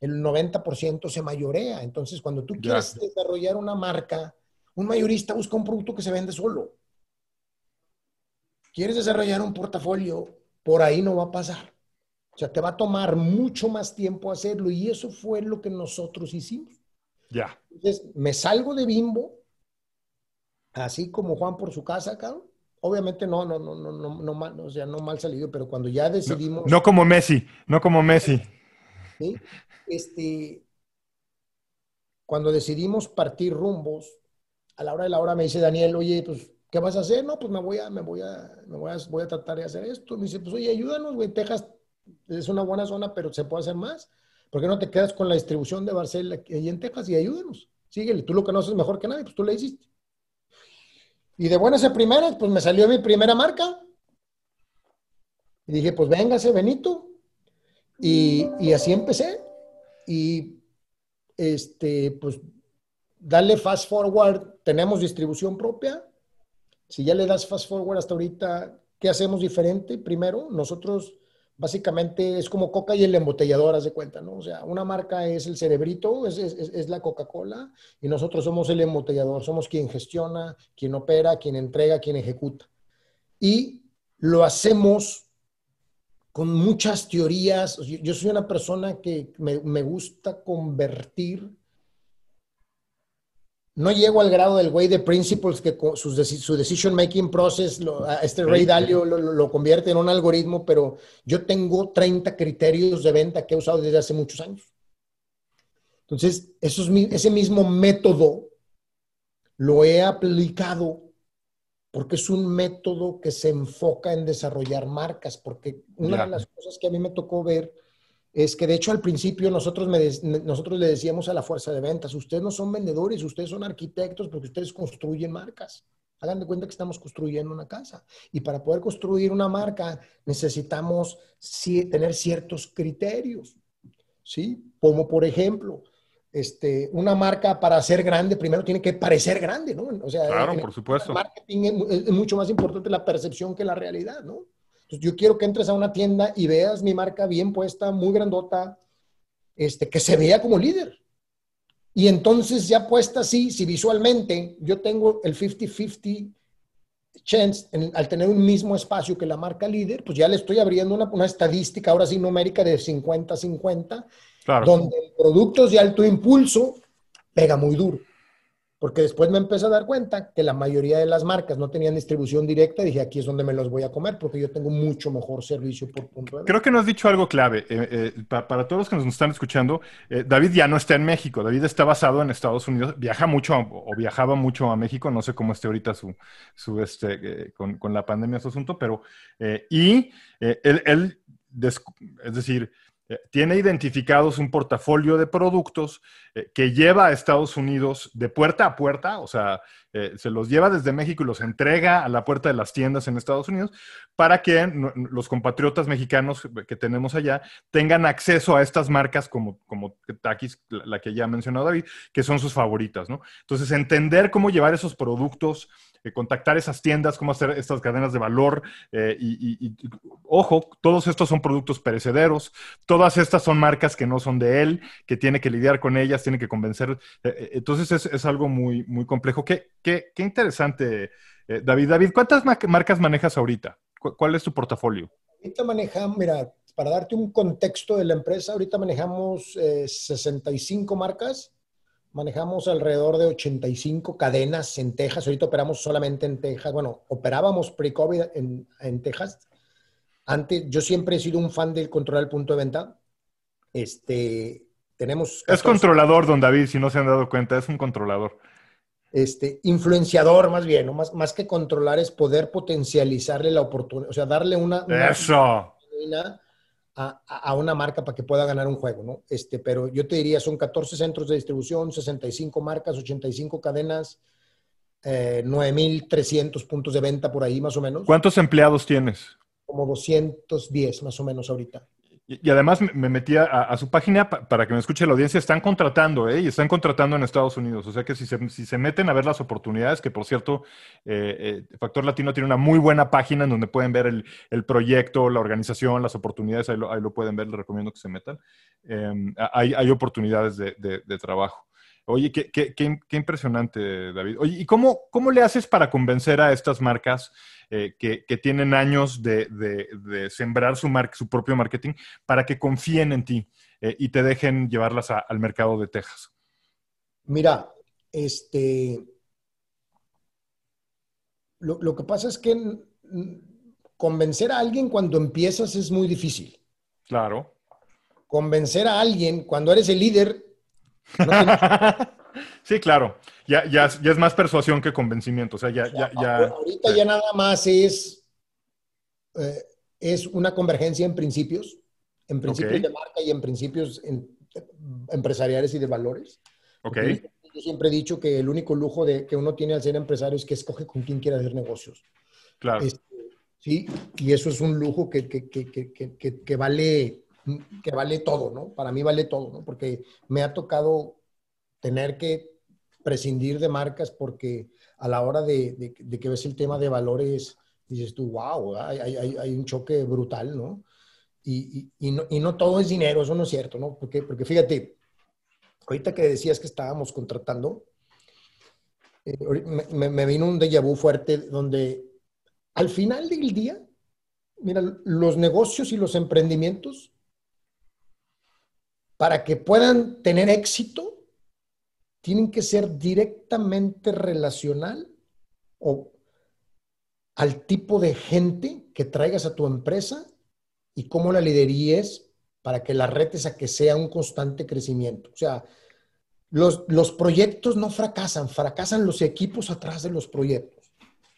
el 90% se mayorea. Entonces, cuando tú quieres desarrollar una marca, un mayorista busca un producto que se vende solo quieres desarrollar un portafolio, por ahí no va a pasar. O sea, te va a tomar mucho más tiempo hacerlo y eso fue lo que nosotros hicimos. Ya. Entonces, me salgo de Bimbo, así como Juan por su casa, cabrón, obviamente no, no, no, no, no, no mal, o sea, no mal salido, pero cuando ya decidimos. No, como Messi, no como Messi. ¿sí? Este, cuando decidimos partir rumbos, a la hora de la hora me dice Daniel, oye, pues, ¿qué vas a hacer? No, pues me voy a, me voy a, me voy a, voy a tratar de hacer esto. Me dice, pues, oye, ayúdanos, güey, Texas es una buena zona, pero se puede hacer más. ¿Por qué no te quedas con la distribución de Barcel ahí en Texas y ayúdanos? Síguele, tú lo conoces mejor que nadie, pues tú le hiciste. Y de buenas a primeras, pues me salió mi primera marca. Y dije, pues véngase, Benito. Y, y así empecé. Y este, pues dale fast forward, tenemos distribución propia. Si ya le das fast forward hasta ahorita, ¿qué hacemos diferente? Primero, nosotros básicamente es como Coca y el embotellador, haz de cuenta, ¿no? O sea, una marca es el cerebrito, es, es, es la Coca-Cola, y nosotros somos el embotellador, somos quien gestiona, quien opera, quien entrega, quien ejecuta. Y lo hacemos con muchas teorías. Yo soy una persona que me, me gusta convertir no llego al grado del güey de principles que su, su decision making process, este Ray Dalio lo, convierte en un algoritmo, pero yo tengo 30 criterios de venta que he usado desde hace muchos años. Entonces, ese mismo método lo he aplicado porque es un método que se enfoca en desarrollar marcas, porque una de las cosas que a mí me tocó ver es que de hecho al principio nosotros, nosotros le decíamos a la fuerza de ventas, ustedes no son vendedores, ustedes son arquitectos porque ustedes construyen marcas. Hagan de cuenta que estamos construyendo una casa. Y para poder construir una marca necesitamos tener ciertos criterios. ¿Sí? Como por ejemplo, este, una marca para ser grande primero tiene que parecer grande, ¿no? O sea, claro, por supuesto. El marketing es mucho más importante la percepción que la realidad, ¿no? Yo quiero que entres a una tienda y veas mi marca bien puesta, muy grandota, este, que se vea como líder. Y entonces ya puesta así, si visualmente yo tengo el 50-50 chance al tener un mismo espacio que la marca líder, pues ya le estoy abriendo una, una estadística, ahora sí numérica de 50-50, donde productos de alto impulso pega muy duro porque después me empecé a dar cuenta que la mayoría de las marcas no tenían distribución directa dije, aquí es donde me los voy a comer porque yo tengo mucho mejor servicio por punto de. Creo que nos has dicho algo clave. Eh, eh, para, todos los que nos están escuchando, eh, David ya no está en México. David está basado en Estados Unidos. Viaja mucho o viajaba mucho a México. No sé cómo esté ahorita su, su este, con, con, la pandemia su asunto, pero... y él, él es decir, tiene identificados un portafolio de productos eh, que lleva a Estados Unidos de puerta a puerta, o sea, eh, se los lleva desde México y los entrega a la puerta de las tiendas en Estados Unidos para que los compatriotas mexicanos que tenemos allá tengan acceso a estas marcas como, como Takis, la que ya ha mencionado David, que son sus favoritas, ¿no? Entonces, entender cómo llevar esos productos eh, contactar esas tiendas, cómo hacer estas cadenas de valor. Eh, y, ojo, todos estos son productos perecederos, todas estas son marcas que no son de él, que tiene que lidiar con ellas, tiene que convencer. Eh, entonces es, algo muy, muy complejo. Qué, qué, qué interesante, David. David, ¿cuántas marcas manejas ahorita? ¿Cuál es tu portafolio? Ahorita manejamos, mira, para darte un contexto de la empresa, ahorita manejamos 65 marcas manejamos alrededor de 85 cadenas en Texas. Ahorita operamos solamente en Texas. Bueno, operábamos pre-COVID en, en, Texas. Antes, yo siempre he sido un fan del controlar el punto de venta. Este, tenemos... Es controlador, don David, si no se han dado cuenta, es un controlador. Este, influenciador más bien, ¿no? más, más que controlar es poder potencializarle la oportunidad, o sea, darle una... Eso a, una marca para que pueda ganar un juego, ¿no? Este, pero yo te diría, son 14 centros de distribución, 65 marcas, 85 cadenas, eh, 9.300 puntos de venta por ahí más o menos. ¿Cuántos empleados tienes? Como 210 más o menos ahorita. Y, además me metí a, su página para que me escuche la audiencia. Están contratando, ¿eh? Y están contratando en Estados Unidos. O sea que si se, si se meten a ver las oportunidades, que por cierto, eh, eh, Factor Latino tiene una muy buena página en donde pueden ver el, proyecto, la organización, las oportunidades. Ahí lo, pueden ver. Les recomiendo que se metan. Em, hay, hay, oportunidades de, de, trabajo. Oye, qué, qué, qué, impresionante, David. Oye, ¿y cómo, cómo le haces para convencer a estas marcas? Eh, que, tienen años de, sembrar su, su propio marketing para que confíen en ti eh, y te dejen llevarlas al mercado de Texas? Mira, este, lo, que pasa es que convencer a alguien cuando empiezas es muy difícil. Claro. Convencer a alguien cuando eres el líder. sí, claro. Ya, ya, es más persuasión que convencimiento. O sea, ya, ya, Ahorita ya nada más es, eh, es una convergencia en principios, en principios de marca y en principios empresariales y de valores. Ok. Yo siempre he dicho que el único lujo de, que uno tiene al ser empresario es que escoge con quién quiere hacer negocios. Claro. Este, sí, y eso es un lujo que, que, que, que, vale, que vale todo, ¿no? Para mí vale todo, ¿no? Porque me ha tocado tener que prescindir de marcas porque a la hora de, que ves el tema de valores, dices tú, wow, hay, hay, hay un choque brutal, ¿no? Y, y, no, y, no, todo es dinero, eso no es cierto, ¿no? Porque, porque fíjate, ahorita que decías que estábamos contratando, eh, me, vino un déjà vu fuerte donde al final del día, mira, los negocios y los emprendimientos, para que puedan tener éxito, tienen que ser directamente relacional o al tipo de gente que traigas a tu empresa y cómo la lideríes para que la retes a que sea un constante crecimiento. O sea, los, los proyectos no fracasan, fracasan los equipos atrás de los proyectos.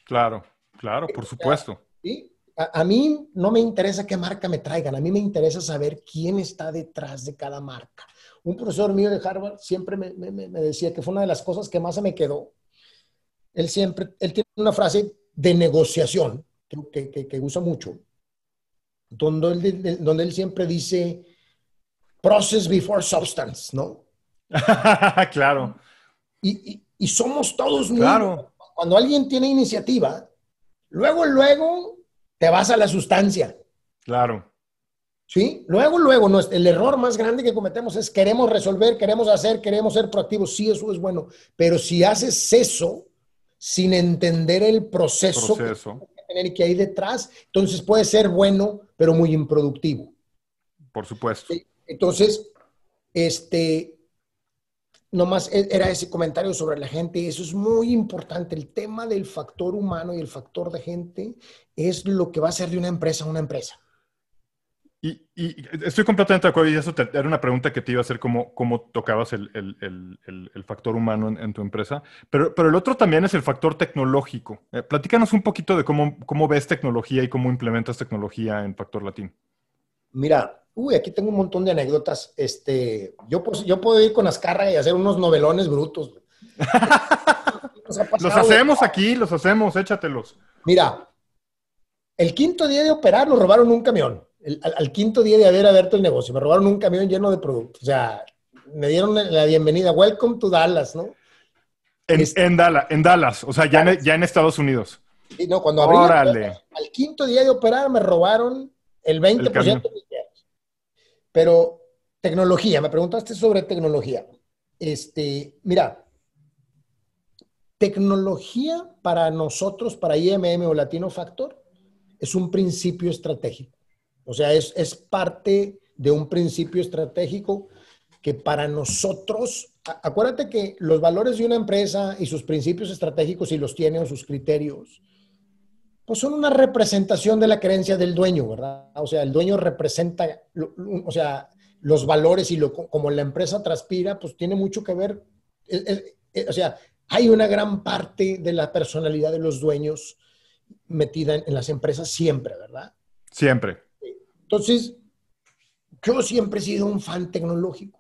Claro, claro, por supuesto. ¿sí? A, mí no me interesa qué marca me traigan, a mí me interesa saber quién está detrás de cada marca. Un profesor mío de Harvard siempre me, me, me decía que fue una de las cosas que más se me quedó. Él siempre, él tiene una frase de negociación que, que, que usa mucho, donde él, donde él siempre dice process before substance, ¿no? claro. Y, y, somos todos claro. Cuando alguien tiene iniciativa, luego, luego te vas a la sustancia. Claro. ¿Sí? Luego, luego, no, el error más grande que cometemos es queremos resolver, queremos hacer, queremos ser proactivos. Sí, eso es bueno. Pero si haces eso sin entender el proceso, proceso. Que, tener que hay detrás, entonces puede ser bueno, pero muy improductivo. Por supuesto. Entonces, este, nomás e, era ese comentario sobre la gente. Eso es muy importante. El tema del factor humano y el factor de gente es lo que va a hacer de una empresa una empresa. Y, estoy completamente de acuerdo, y eso era una pregunta que te iba a hacer, cómo, cómo tocabas el, factor humano en, tu empresa, pero, pero el otro también es el factor tecnológico. Eh, platícanos un poquito de cómo, cómo ves tecnología y cómo implementas tecnología en Factor Latín. Mira, uy, aquí tengo un montón de anécdotas. Este, yo, pues, yo puedo ir con Azcárraga y hacer unos novelones brutos. los hacemos aquí, los hacemos, échatelos. Mira, el quinto día de operar nos robaron un camión al, quinto día de haber abierto el negocio, me robaron un camión lleno de productos. O sea, me dieron la bienvenida. Welcome to Dallas, ¿no? En, este Dallas, en Dallas, o sea, ya, en, ya en Estados Unidos. Sí, no, cuando abrí al quinto día de operar me robaron el 20% de mis bienes. Pero tecnología, me preguntaste sobre tecnología. Este, mira, tecnología para nosotros, para IMM o Latino Factor, es un principio estratégico. O sea, es, es parte de un principio estratégico que para nosotros, acuérdate que los valores de una empresa y sus principios estratégicos, si los tiene o sus criterios, pues son una representación de la creencia del dueño, ¿verdad? O sea, el dueño representa, o sea, los valores y lo, como la empresa transpira, pues tiene mucho que ver, o sea, hay una gran parte de la personalidad de los dueños metida en las empresas siempre, ¿verdad? Siempre. Entonces, yo siempre he sido un fan tecnológico.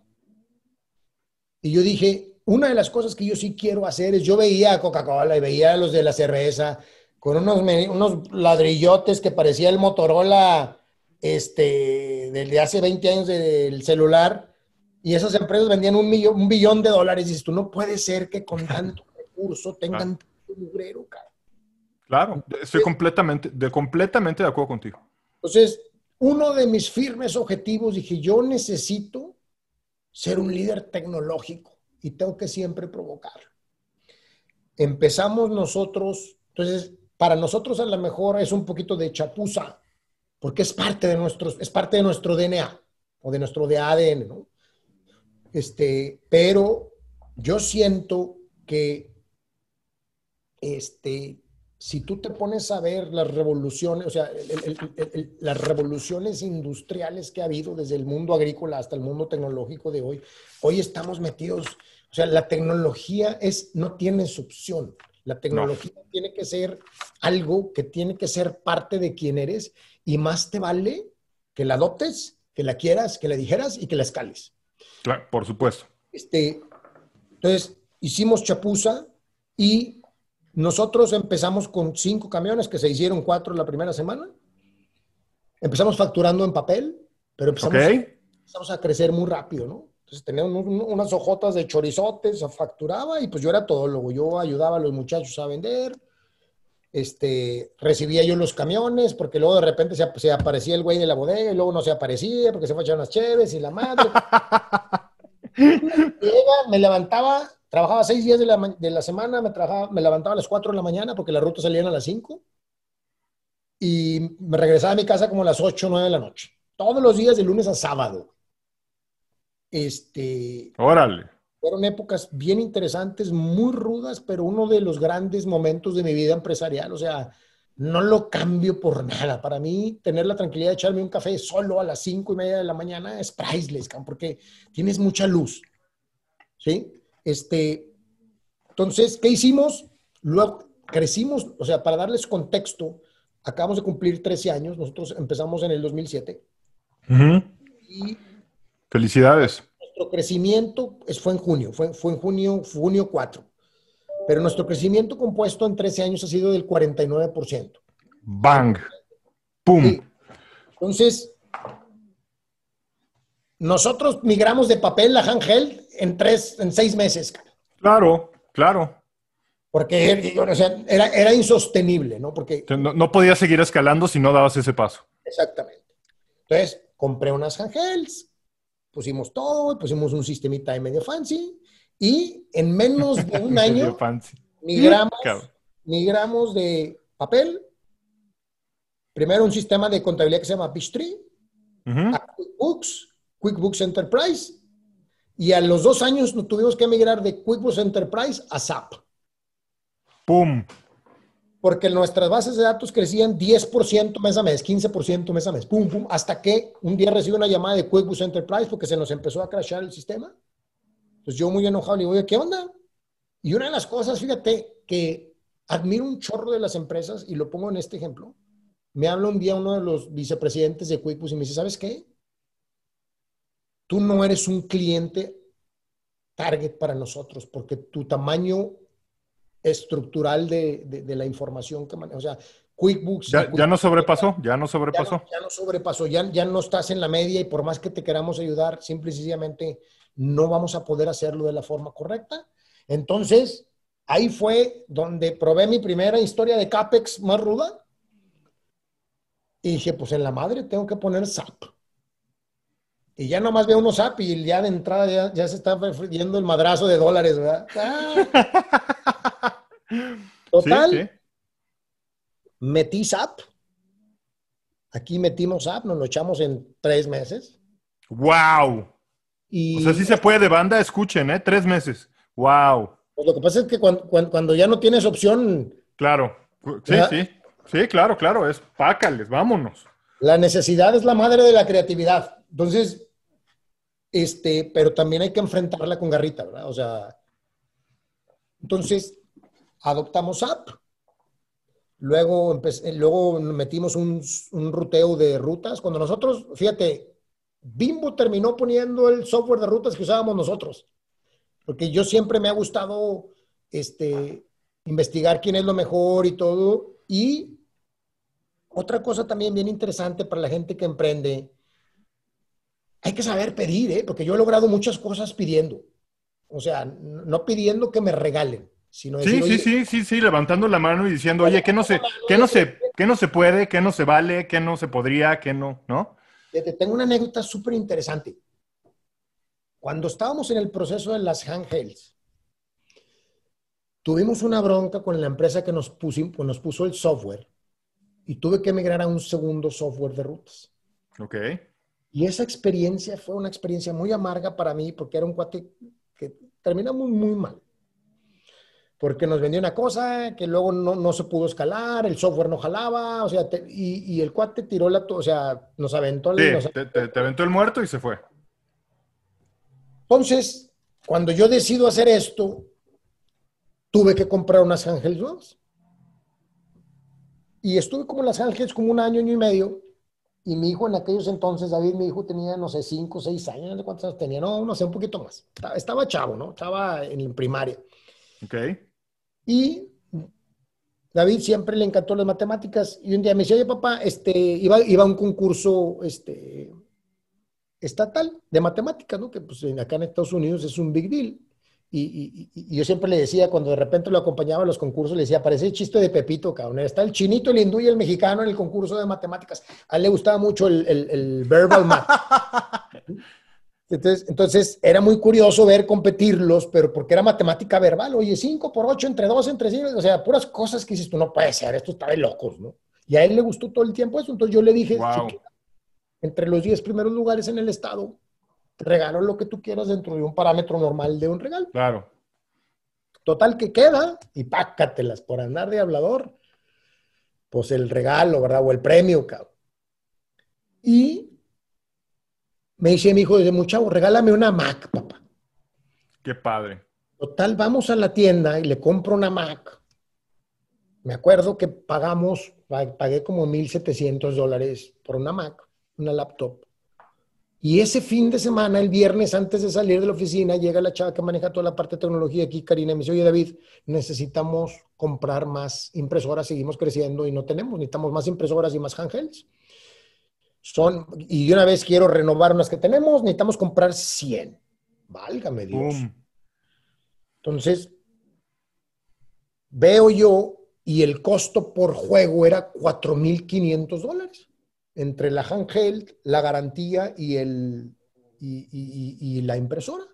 Y yo dije, una de las cosas que yo sí quiero hacer es, yo veía a Coca-Cola y veía a los de la cerveza con unos, unos ladrillotes que parecía el Motorola este, de hace 20 años del celular, y esas empresas vendían un, millón, un billón de dólares. Y dices, tú no puede ser que con tanto recurso tengan tanto mugrero, cara. Claro, estoy completamente de, completamente de acuerdo contigo. Entonces, uno de mis firmes objetivos, dije, yo necesito ser un líder tecnológico y tengo que siempre provocarlo. Empezamos nosotros, entonces, para nosotros a lo mejor es un poquito de chapuza, porque es parte de nuestro, es parte de nuestro DNA o de nuestro ADN, ¿no? Este, pero yo siento que este, si tú te pones a ver las revoluciones, o sea, las revoluciones industriales que ha habido desde el mundo agrícola hasta el mundo tecnológico de hoy, hoy estamos metidos, o sea, la tecnología es, no tiene opción. La tecnología tiene que ser algo que tiene que ser parte de quien eres y más te vale que la adoptes, que la quieras, que la dijeras y que la escales. Claro, por supuesto. Este, entonces, hicimos chapuza y nosotros empezamos con cinco camiones, que se hicieron cuatro la primera semana. Empezamos facturando en papel, pero empezamos, a crecer muy rápido, ¿no? Entonces teníamos unas hojotas de chorizotes, facturaba y pues yo era todo todólogo. Yo ayudaba a los muchachos a vender. Este, recibía yo los camiones, porque luego de repente se, aparecía el güey de la bodega y luego no se aparecía porque se echar unas cheves y la madre. me levantaba Trabajaba seis días de la, semana, me, trabajaba, me levantaba a las cuatro de la mañana porque la ruta salían a las cinco y me regresaba a mi casa como a las ocho o nueve de la noche. Todos los días de lunes a sábado. Este. Órale. Fueron épocas bien interesantes, muy rudas, pero uno de los grandes momentos de mi vida empresarial. O sea, no lo cambio por nada. Para mí, tener la tranquilidad de echarme un café solo a las cinco y media de la mañana es priceless, porque tienes mucha luz. ¿Sí? Este, entonces, ¿qué hicimos? Luego crecimos, o sea, para darles contexto, acabamos de cumplir 13 años, nosotros empezamos en el 2007. y Felicidades. Nuestro crecimiento fue en junio, fue, fue en junio, junio 4. Pero nuestro crecimiento compuesto en 13 años ha sido del 49%. Bang. Pum. Entonces, nosotros migramos de papel a handheld en tres, en seis meses. Claro, claro. Porque era, era, insostenible, ¿no? Porque no, no podías seguir escalando si no dabas ese paso. Exactamente. Entonces, compré unas handhelds, pusimos todo, pusimos un sistemita de medio fancy y en menos de un año migramos, migramos de papel, primero un sistema de contabilidad que se llama Peachtree, a QuickBooks, QuickBooks Enterprise y a los dos años nos tuvimos que emigrar de QuickBooks Enterprise a SAP. ¡Pum! Porque nuestras bases de datos crecían 10% mes a mes, 15% mes a mes, pum, pum, hasta que un día recibí una llamada de QuickBooks Enterprise porque se nos empezó a crashar el sistema. Entonces yo muy enojado le digo, ¿qué onda? Y una de las cosas, fíjate, que admiro un chorro de las empresas, y lo pongo en este ejemplo, me habla un día uno de los vicepresidentes de QuickBooks y me dice, ¿sabes qué? Tú no eres un cliente target para nosotros porque tu tamaño estructural de, la información que manejas, o sea, QuickBooks. Ya, no sobrepasó, ya no sobrepasó. Ya no, sobrepasó, ya, ya no estás en la media y por más que te queramos ayudar, simple y sencillamente no vamos a poder hacerlo de la forma correcta. Entonces, ahí fue donde probé mi primera historia de CAPEX más ruda. Y dije, pues en la madre tengo que poner SAP. Y ya nomás veo unos app y ya de entrada ya, se está yendo el madrazo de dólares, ¿verdad? Total. Metí SAP. Aquí metimos SAP, nos lo echamos en tres meses. ¡Wow! Y... O sea, sí se puede de banda, escuchen, ¿eh? Tres meses. ¡Wow! Pues lo que pasa es que cuando, ya no tienes opción. Claro. Sí, sí. Sí, claro, claro. Es pácales, vámonos. La necesidad es la madre de la creatividad. Entonces, este, pero también hay que enfrentarla con garrita, ¿verdad? O sea, entonces adoptamos app. Luego, luego metimos un, un, ruteo de rutas. Cuando nosotros, fíjate, Bimbo terminó poniendo el software de rutas que usábamos nosotros. Porque yo siempre me ha gustado este, investigar quién es lo mejor y todo. Y otra cosa también bien interesante para la gente que emprende hay que saber pedir, ¿eh? porque yo he logrado muchas cosas pidiendo. O sea, no pidiendo que me regalen, sino decir, Sí, sí, sí, sí, sí, levantando la mano y diciendo, oye, ¿qué no se, qué no se, qué no se puede, qué no se vale, qué no se podría, qué no, ¿no? Te tengo una anécdota súper interesante. Cuando estábamos en el proceso de las handhelds, tuvimos una bronca con la empresa que nos puso, nos puso el software y tuve que emigrar a un segundo software de rutas. Ok. Y esa experiencia fue una experiencia muy amarga para mí porque era un cuate que terminamos muy mal. porque nos vendió una cosa que luego no, se pudo escalar, el software no jalaba, o sea, y, el cuate tiró la, o sea, nos aventó. Sí, te, aventó el muerto y se fue. Entonces, cuando yo decido hacer esto, tuve que comprar unas Ángeles nuevas. Y estuve como en Las Ángeles como un año, año y medio. Y mi hijo en aquellos entonces, David, mi hijo tenía, no sé, cinco, seis años, no sé cuántos años tenía, no, no sé, un poquito más. Estaba chavo, ¿no? Estaba en primaria. Ok. Y David siempre le encantó las matemáticas. Y un día me decía, oye, papá, este, iba, iba a un concurso este, estatal de matemáticas, ¿no? Que pues acá en Estados Unidos es un big deal. Y, yo siempre le decía, cuando de repente lo acompañaba a los concursos, le decía, parece el chiste de Pepito, cabrón. Está el chinito, el hindú y el mexicano en el concurso de matemáticas. A él le gustaba mucho el, el, verbal math. Entonces, entonces, era muy curioso ver competirlos, pero porque era matemática verbal. Oye, 5 por 8 entre 2 entre 5, o sea, puras cosas que dices tú, no puede ser, esto está de locos, ¿no? Y a él le gustó todo el tiempo eso. Entonces yo le dije, entre los 10 primeros lugares en el estado, regalo lo que tú quieras dentro de un parámetro normal de un regalo. Claro. Total que queda y pácatelas por andar de hablador, pues el regalo, ¿verdad? O el premio, cabrón. Y me dice mi hijo desde muy chavo, regálame una Mac, papá. Qué padre. Total, vamos a la tienda y le compro una Mac. Me acuerdo que pagamos, pagué como 1.700 dólares por una Mac, una laptop. Y ese fin de semana, el viernes, antes de salir de la oficina, llega la chava que maneja toda la parte de tecnología aquí, Karina, y me dice, oye David, necesitamos comprar más impresoras, seguimos creciendo y no tenemos, necesitamos más impresoras y más handhelds. Son, y de una vez quiero renovar unas que tenemos, necesitamos comprar 100. Válgame Dios. Entonces, veo yo y el costo por juego era 4.500 dólares entre la handheld, la garantía y, el, y, la impresora.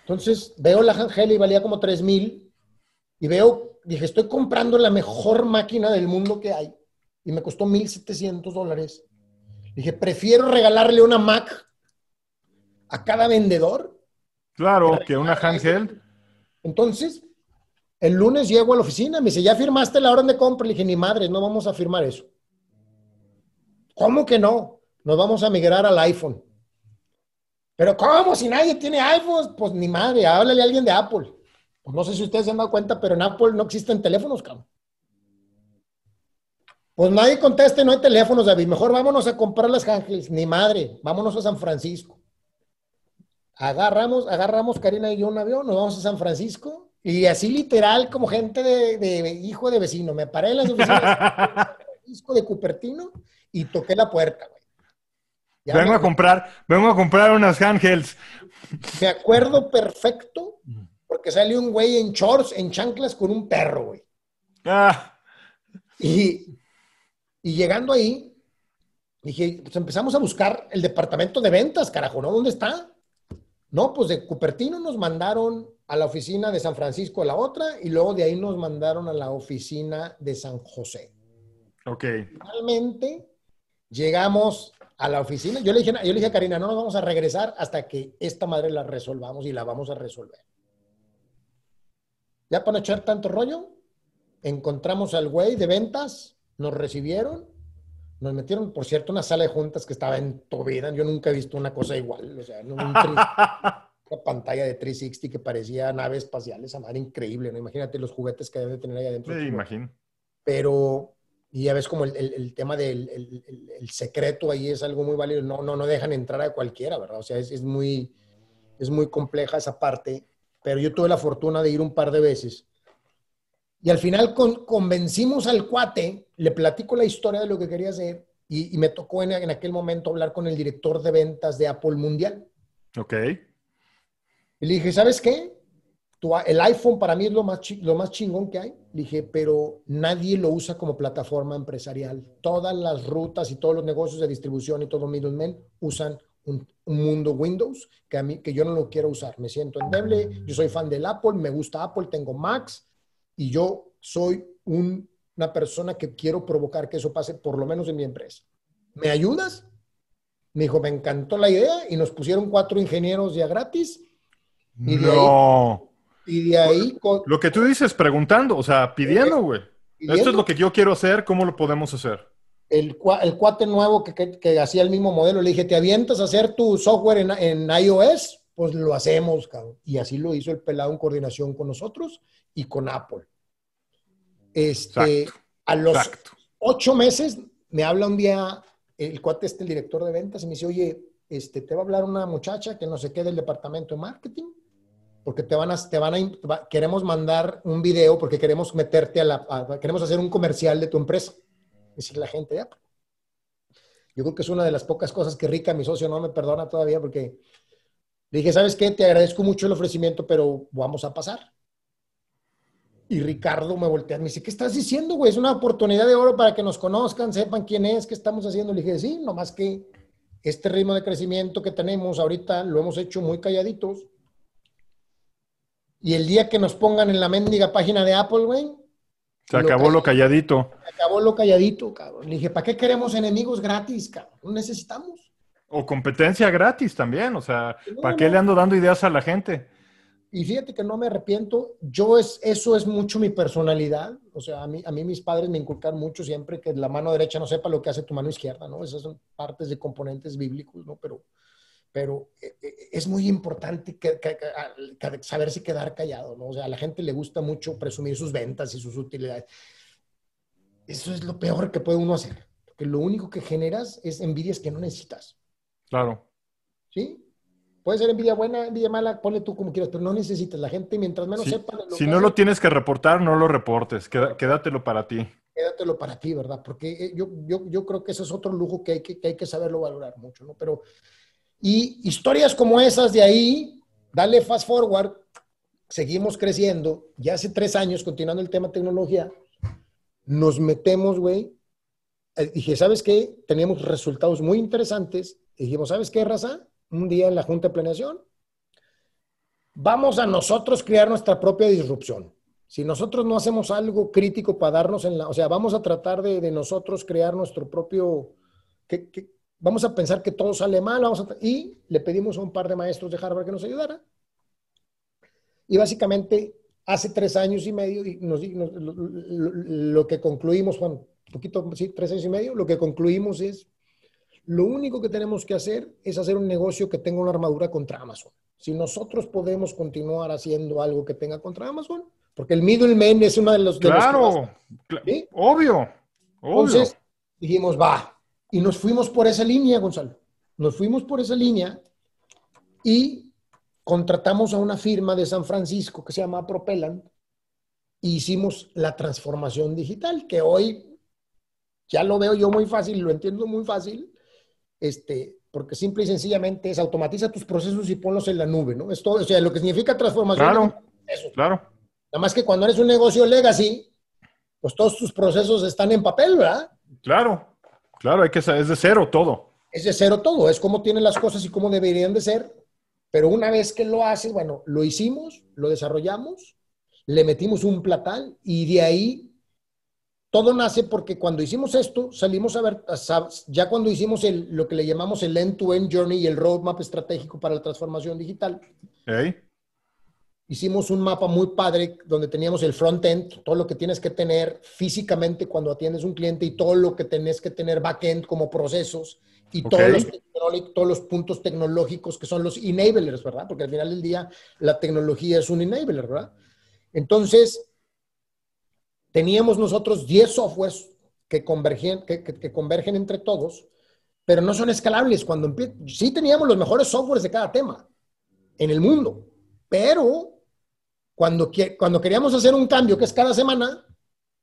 Entonces veo la handheld y valía como 3.000 y veo, dije, estoy comprando la mejor máquina del mundo que hay y me costó 1.700 dólares. Dije, prefiero regalarle una Mac a cada vendedor. Claro, que, una handheld. Entonces, el lunes llego a la oficina, me dice, ¿ya firmaste la orden de compra? Le dije, ni madre, no vamos a firmar eso. ¿Cómo que no? Nos vamos a migrar al iPhone. Pero ¿cómo? Si nadie tiene iPhone, pues ni madre, háblale a alguien de Apple. Pues no sé si ustedes se han dado cuenta, pero en Apple no existen teléfonos, cabrón. Pues nadie conteste, no hay teléfonos, David. Mejor vámonos a comprar las ángeles. Ni madre, vámonos a San Francisco. Agarramos, agarramos Karina y yo un avión, nos vamos a San Francisco. Y así literal, como gente de, hijo de vecino. Me paré en las oficinas Francisco de Cupertino y toqué la puerta, güey. vengo a comprar, vengo a comprar unas handhelds. Me acuerdo perfecto porque salió un güey en shorts, en chanclas con un perro, güey. Ah. Y y llegando ahí, dije, pues empezamos a buscar el departamento de ventas, carajo, ¿no? ¿Dónde está? No, pues de Cupertino nos mandaron a la oficina de San Francisco a la otra y luego de ahí nos mandaron a la oficina de San José. Ok. Finalmente llegamos a la oficina. Yo le dije, yo le dije a Karina, no nos vamos a regresar hasta que esta madre la resolvamos y la vamos a resolver. Ya para no echar tanto rollo, encontramos al güey de ventas, nos recibieron, nos metieron, por cierto, una sala de juntas que estaba en vida. Yo nunca he visto una cosa igual. O sea, una pantalla de 360 que parecía nave espacial. Esa madre increíble, ¿no? Imagínate los juguetes que debe tener ahí adentro. Sí, imagino. Pero, y ya ves como el, tema del el, secreto ahí es algo muy válido. No, no, no dejan entrar a cualquiera, ¿verdad? O sea, es, es, muy, es muy compleja esa parte. Pero yo tuve la fortuna de ir un par de veces y al final convencimos al cuate, le platico la historia de lo que quería hacer y, me tocó en, aquel momento hablar con el director de ventas de Apple Mundial. Ok. Y le dije, ¿sabes qué? El iPhone para mí es lo más, lo más chingón que hay. Dije, pero nadie lo usa como plataforma empresarial. Todas las rutas y todos los negocios de distribución y todo middlemen usan un, un, mundo Windows que a mí que yo no lo quiero usar. Me siento endeble. Yo soy fan del Apple, me gusta Apple, tengo Macs y yo soy una persona que quiero provocar que eso pase por lo menos en mi empresa. ¿Me ayudas? Me dijo, me encantó la idea y nos pusieron cuatro ingenieros ya gratis. Y ahí, Y de ahí... Lo que tú dices, preguntando, o sea, pidiendo, güey. Esto es lo que yo quiero hacer, ¿cómo lo podemos hacer? El, el cuate nuevo que, que, hacía el mismo modelo, le dije, ¿te avientas a hacer tu software en, en iOS? Pues lo hacemos, cabrón. Y así lo hizo el pelado en coordinación con nosotros y con Apple. Este, a los ocho meses me habla un día el cuate este, el director de ventas, y me dice, oye, este, te va a hablar una muchacha que no sé qué del departamento de marketing, porque te van a, te a, queremos mandar un video porque queremos meterte a la, queremos hacer un comercial de tu empresa. Dice la gente, ya. Yo creo que es una de las pocas cosas que Rica, mi socio, no me perdona todavía porque dije, ¿sabes qué? Te agradezco mucho el ofrecimiento, pero vamos a pasar. Y Ricardo me voltea y me dice, ¿qué estás diciendo, güey? Es una oportunidad de oro para que nos conozcan, sepan quién es, qué estamos haciendo. Le dije, sí, nomás que este ritmo de crecimiento que tenemos ahorita lo hemos hecho muy calladitos. Y el día que nos pongan en la mendiga página de Apple, güey. Se acabó lo calladito. Se acabó lo calladito, cabrón. Le dije, ¿para qué queremos enemigos gratis, cabrón? No necesitamos. O competencia gratis también, o sea, ¿para qué le ando dando ideas a la gente? y fíjate que no me arrepiento, yo es, eso es mucho mi personalidad, o sea, a mí, a mí mis padres me inculcan mucho siempre que la mano derecha no sepa lo que hace tu mano izquierda, ¿no? Esas son partes de componentes bíblicos, ¿no? Pero, pero eh, eh, es muy importante que, saberse quedar callado, ¿no? O sea, a la gente le gusta mucho presumir sus ventas y sus utilidades. Eso es lo peor que puede uno hacer, porque lo único que generas es envidias que no necesitas. Claro. ¿Sí? Puede ser envidia buena, envidia mala, ponle tú como quieras, pero no necesitas. La gente, mientras menos sepa. si no lo tienes que reportar, no lo reportes. quédatelo para ti. Quédatelo para ti, ¿verdad? Porque eh, yo, yo, yo creo que ese es otro lujo que hay que, que hay que saberlo valorar mucho, ¿no? Pero, y historias como esas de ahí, dale fast forward, seguimos creciendo. Ya hace tres años, continuando el tema tecnología, nos metemos, güey. Eh, dije, ¿sabes qué? Teníamos resultados muy interesantes. dijimos, ¿sabes qué, raza? un día en la Junta de Planeación, vamos a nosotros crear nuestra propia disrupción. Si nosotros no hacemos algo crítico para darnos en la, o sea, vamos a tratar de, nosotros crear nuestro propio, que, vamos a pensar que todo sale mal, vamos y le pedimos a un par de maestros de Harvard que nos ayudara. Y básicamente hace tres años y medio, y nos, lo, que concluimos, Juan, un poquito, sí, tres años y medio, lo que concluimos es lo único que tenemos que hacer es hacer un negocio que tenga una armadura contra Amazon. Si nosotros podemos continuar haciendo algo que tenga contra Amazon, porque el middleman es uno de los... claro, obvio, Entonces dijimos, va, y nos fuimos por esa línea, Gonzalo. Nos fuimos por esa línea y contratamos a una firma de San Francisco que se llama Propellant e hicimos la transformación digital, que hoy ya lo veo yo muy fácil, lo entiendo muy fácil, este, porque simple y sencillamente es automatiza tus procesos y ponlos en la nube, ¿no? Es todo, o sea, lo que significa transformación. Claro, eso. claro. Nada más que cuando eres un negocio legacy, pues todos tus procesos están en papel, ¿verdad? Claro, claro, hay que es de cero todo. Es de cero todo, es como tienen las cosas y cómo deberían de ser, pero una vez que lo haces, bueno, lo hicimos, lo desarrollamos, le metimos un platal y de ahí todo nace porque cuando hicimos esto, salimos a ver, ya cuando hicimos el, lo que le llamamos el end-to-end journey y el roadmap estratégico para la transformación digital, hicimos un mapa muy padre donde teníamos el front-end, todo lo que tienes que tener físicamente cuando atiendes un cliente y todo lo que tenés que tener back-end como procesos y todos, los todos los puntos tecnológicos que son los enablers, ¿verdad? Porque al final del día la tecnología es un enabler, ¿verdad? Entonces, teníamos nosotros 10 softwares que convergen, que, convergen entre todos, pero no son escalables. Cuando sí teníamos los mejores softwares de cada tema en el mundo, pero cuando, cuando queríamos hacer un cambio, que es cada semana,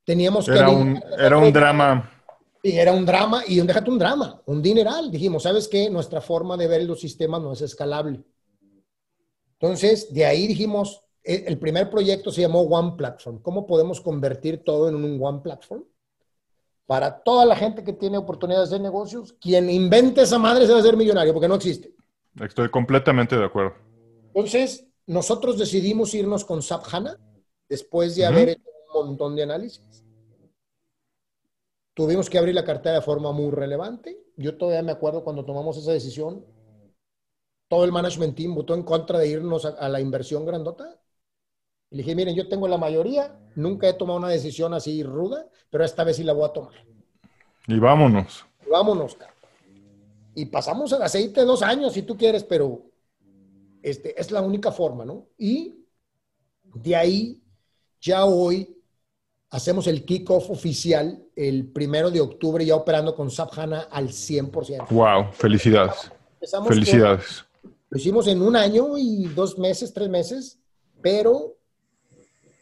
teníamos que... Era un, era un drama. Sí, era un drama y déjate un drama, un dineral. Dijimos, ¿sabes qué? Nuestra forma de ver los sistemas no es escalable. Entonces, de ahí dijimos, eh, el primer proyecto se llamó One Platform. ¿Cómo podemos convertir todo en un One Platform? Para toda la gente que tiene oportunidades de negocios, quien invente esa madre se va a hacer millonario porque no existe. Estoy completamente de acuerdo. Entonces, nosotros decidimos irnos con SAP HANA después de haber hecho un montón de análisis. Tuvimos que abrir la cartera de forma muy relevante. Yo todavía me acuerdo cuando tomamos esa decisión, todo el management team votó en contra de irnos a la inversión grandota Y le dije, miren, yo tengo la mayoría, nunca he tomado una decisión así ruda, pero esta vez sí la voy a tomar. Y vámonos. Y vámonos, cara. Y pasamos el aceite dos años, si tú quieres, pero este, es la única forma, ¿no? Y de ahí, ya hoy, hacemos el kickoff oficial el primero de octubre, ya operando con SAP HANA al 100%. ¡Wow! Felicidades. Felicidades. lo hicimos en un año y dos meses, tres meses, pero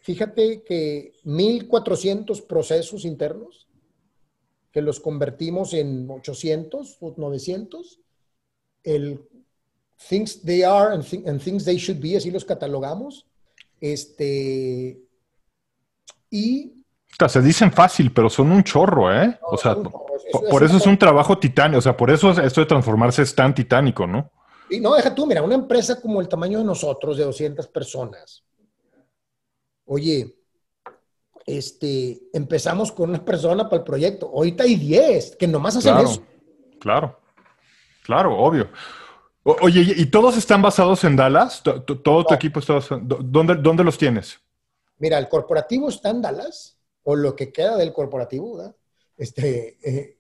fíjate que 1.400 procesos internos que los convertimos en 800 o 900, el things they are and, things they should be, así los catalogamos. Este, y... Se dicen fácil, pero son un chorro, ¿eh? o sea, por, eso es un trabajo titánico, o sea, por eso esto de transformarse es tan titánico, ¿no? Y no, deja tú, mira, una empresa como el tamaño de nosotros, de 200 personas, oye, este, empezamos con una persona para el proyecto, ahorita hay 10 que nomás hacen eso. Claro, claro, obvio. Oye, ¿y todos están basados en Dallas? ¿Todo tu equipo está basado? ¿Dónde, ¿Dónde los tienes? Mira, el corporativo está en Dallas, o lo que queda del corporativo, ¿verdad? Este, eh,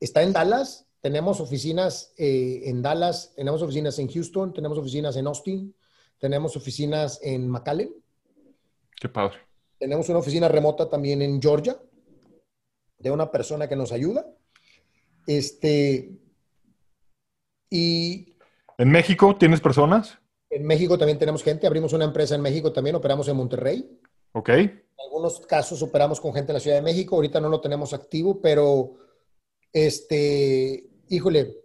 está en Dallas, tenemos oficinas eh, en Dallas, tenemos oficinas en Houston, tenemos oficinas en Austin, tenemos oficinas en McAllen. Qué padre. Tenemos una oficina remota también en Georgia, de una persona que nos ayuda. Este, y... ¿En México tienes personas? En México también tenemos gente, abrimos una empresa en México también, operamos en Monterrey. Ok. En algunos casos operamos con gente en la Ciudad de México, ahorita no lo tenemos activo, pero este, híjole,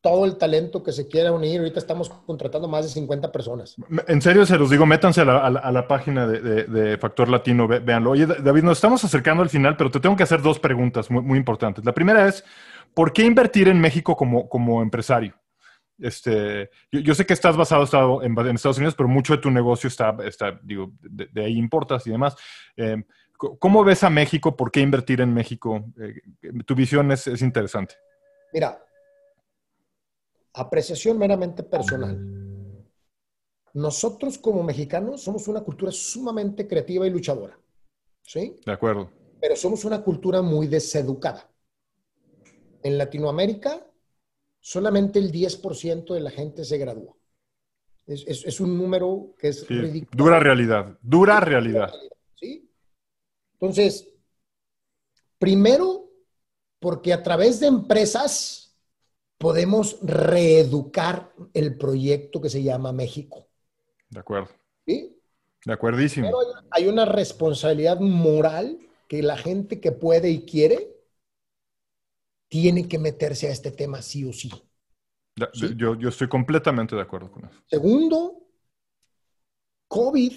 todo el talento que se quiera unir, ahorita estamos contratando más de 50 personas. En serio, se los digo, métanse a la, página de, Factor Latino, véanlo. Oye, David, nos estamos acercando al final, pero te tengo que hacer dos preguntas muy, importantes. La primera es, ¿por qué invertir en México como, como empresario? Este, yo, sé que estás basado en, Estados Unidos, pero mucho de tu negocio está, está digo, de, ahí importas y demás. Eh, ¿Cómo ves a México? ¿Por qué invertir en México? Eh, tu visión es, interesante. Mira, apreciación meramente personal. Nosotros como mexicanos somos una cultura sumamente creativa y luchadora. ¿Sí? De acuerdo. Pero somos una cultura muy deseducada. En Latinoamérica, solamente el 10% de la gente se gradúa. Es, un número que es ridículo. Dura realidad, dura realidad. ¿Sí? Entonces, primero, porque a través de empresas podemos reeducar el proyecto que se llama México. De acuerdo. ¿Sí? De acuerdísimo. hay una responsabilidad moral que la gente que puede y quiere tiene que meterse a este tema sí o sí. Yo, yo estoy completamente de acuerdo con eso. Segundo, COVID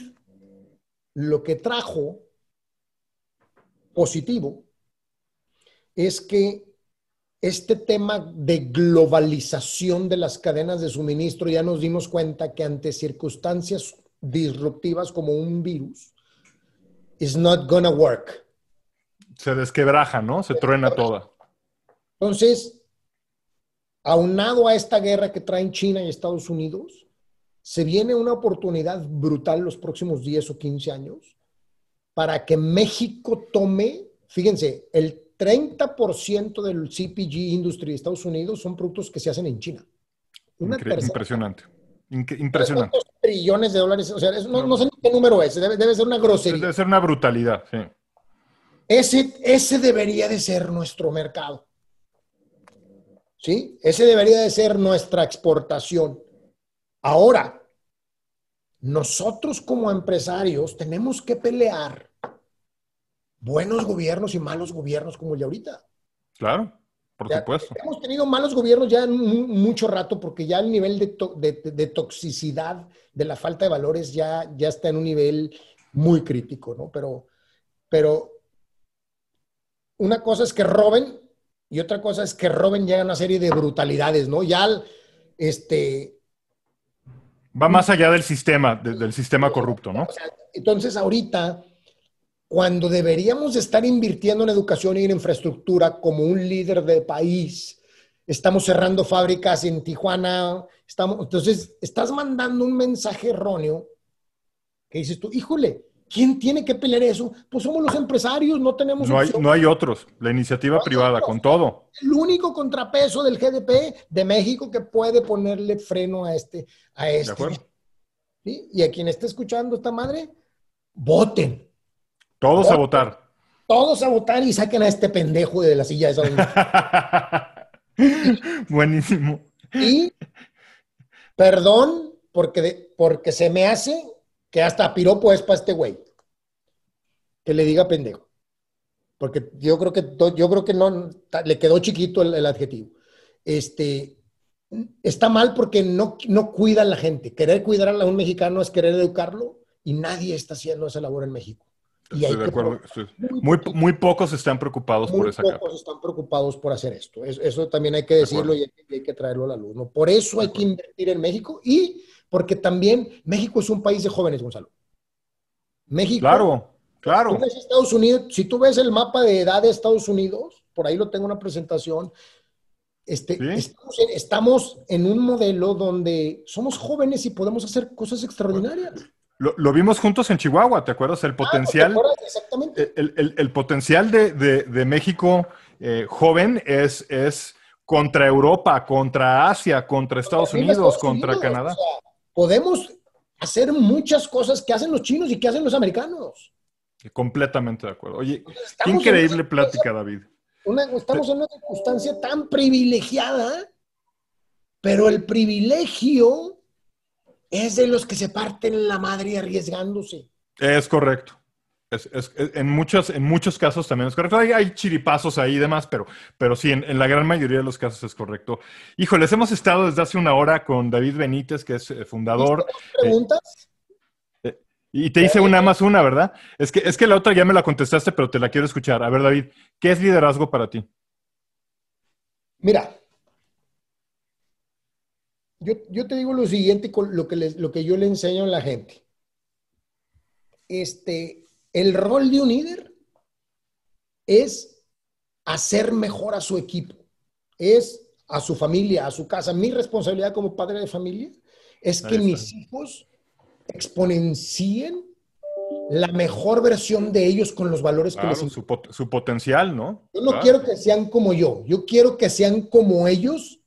lo que trajo positivo es que este tema de globalización de las cadenas de suministro ya nos dimos cuenta que ante circunstancias disruptivas como un virus, is not gonna work. Se desquebraja, ¿no? Se, truena toda. Entonces, aunado a esta guerra que traen China y Estados Unidos, se viene una oportunidad brutal los próximos 10 o 15 años para que México tome, fíjense, el 30% del CPG industry de Estados Unidos son productos que se hacen en China. impresionante. impresionante. trillones de dólares? O sea, no, sé qué número es, debe, ser una grosería. Debe ser una brutalidad, sí. Ese, ese debería de ser nuestro mercado. ¿Sí? Ese debería de ser nuestra exportación. Ahora, nosotros como empresarios tenemos que pelear buenos gobiernos y malos gobiernos como el de ahorita. Claro, por supuesto. Hemos tenido malos gobiernos ya en mucho rato porque ya el nivel de, toxicidad, de la falta de valores ya, ya está en un nivel muy crítico, ¿no? Pero, pero una cosa es que roben y otra cosa es que roben ya una serie de brutalidades, ¿no? Ya, este... Va más allá del sistema, del sistema corrupto, ¿no? entonces ahorita cuando deberíamos estar invirtiendo en educación y en infraestructura como un líder de país. Estamos cerrando fábricas en Tijuana. Estamos, entonces, estás mandando un mensaje erróneo Que dices tú, híjole, ¿quién tiene que pelear eso? Pues somos los empresarios, no tenemos No hay, no hay otros. La iniciativa privada, con todo. El único contrapeso del GDP de México que puede ponerle freno a este. A este. Y a quien esté escuchando esta madre, voten. Todos a votar. Todos a votar y saquen a este pendejo de la silla esa. Buenísimo. Y perdón, porque, porque se me hace que hasta piropo es para este güey. Que le diga pendejo. Porque yo creo que, yo creo que no, le quedó chiquito el, adjetivo. Este, está mal porque no, no cuida a la gente. Querer cuidar a un mexicano es querer educarlo y nadie está haciendo esa labor en México. Estoy de acuerdo. Muy, muy, pocos están preocupados por esa Muy pocos están preocupados por hacer esto. Eso, también hay que decirlo y hay, que traerlo a la luz. ¿no? Por eso hay que invertir en México y porque también México es un país de jóvenes, Gonzalo. México. Claro, claro. Estados Unidos, si tú ves el mapa de edad de Estados Unidos, por ahí lo tengo una presentación. Este, estamos en un modelo donde somos jóvenes y podemos hacer cosas extraordinarias. Lo, vimos juntos en Chihuahua, ¿te acuerdas? El ah, potencial, Exactamente. El, potencial de, México eh, joven es, es contra Europa, contra Asia, contra Estados Unidos, contra Canadá. Podemos hacer muchas cosas que hacen los chinos y que hacen los americanos. Completamente de acuerdo. Oye, qué increíble plática, David. estamos en una circunstancia tan privilegiada, pero el privilegio es de los que se parten la madre arriesgándose. Es correcto. En, muchos, en muchos casos también es correcto. Hay, chiripazos ahí y demás, pero, pero sí, en, la gran mayoría de los casos es correcto. Híjoles, hemos estado desde hace una hora con David Benítez, que es eh, fundador. ¿Preguntas? Eh, eh, y te hice una más una, ¿verdad? Es que, es que la otra ya me la contestaste, pero te la quiero escuchar. A ver, David, ¿qué es liderazgo para ti? Mira, yo, te digo lo siguiente con lo que, lo que yo le enseño a la gente. Este, el rol de un líder es hacer mejor a su equipo, es a su familia, a su casa. Mi responsabilidad como padre de familia es que mis hijos exponencien la mejor versión de ellos con los valores que les su, su potencial, ¿no? Yo no quiero que sean como yo, yo quiero que sean como ellos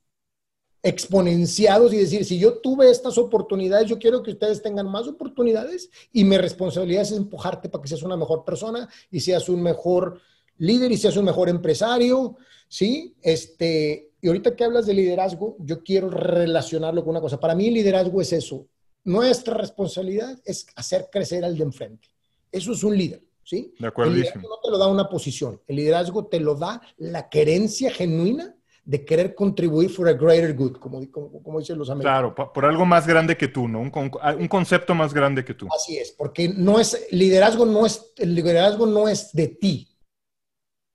exponenciados y decir, si yo tuve estas oportunidades, yo quiero que ustedes tengan más oportunidades y mi responsabilidad es empujarte para que seas una mejor persona y seas un mejor líder y seas un mejor empresario, ¿sí? Este, y ahorita que hablas de liderazgo, yo quiero relacionarlo con una cosa. Para mí liderazgo es eso. Nuestra responsabilidad es hacer crecer al de enfrente. Eso es un líder, ¿sí? De acuerdo. El liderazgo no te lo da una posición. El liderazgo te lo da la querencia genuina de querer contribuir for a greater good, como, como, dicen los americanos. Claro, por algo más grande que tú, ¿no? Un, un, concepto más grande que tú. Así es, porque no es, liderazgo no es, el liderazgo no es de ti.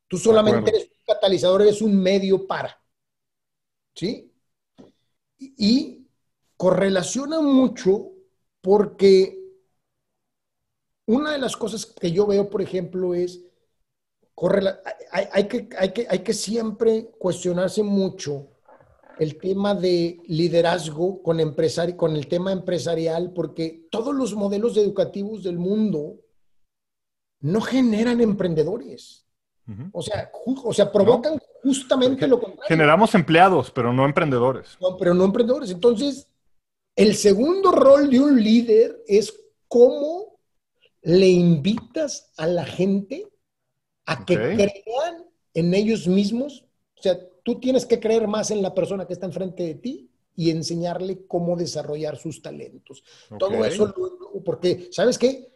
Tú solamente eres un catalizador, eres un medio para. ¿Sí? Y correlaciona mucho porque una de las cosas que yo veo, por ejemplo, es corre hay, que, hay, que, hay que siempre cuestionarse mucho el tema de liderazgo con, con el tema empresarial, porque todos los modelos educativos del mundo no generan emprendedores. O sea, o sea, provocan justamente lo contrario. Generamos empleados, pero no emprendedores. No, pero no emprendedores. Entonces, el segundo rol de un líder es cómo le invitas a la gente a que crean en ellos mismos. O sea, tú tienes que creer más en la persona que está enfrente de ti y enseñarle cómo desarrollar sus talentos. Todo eso, porque, ¿sabes qué?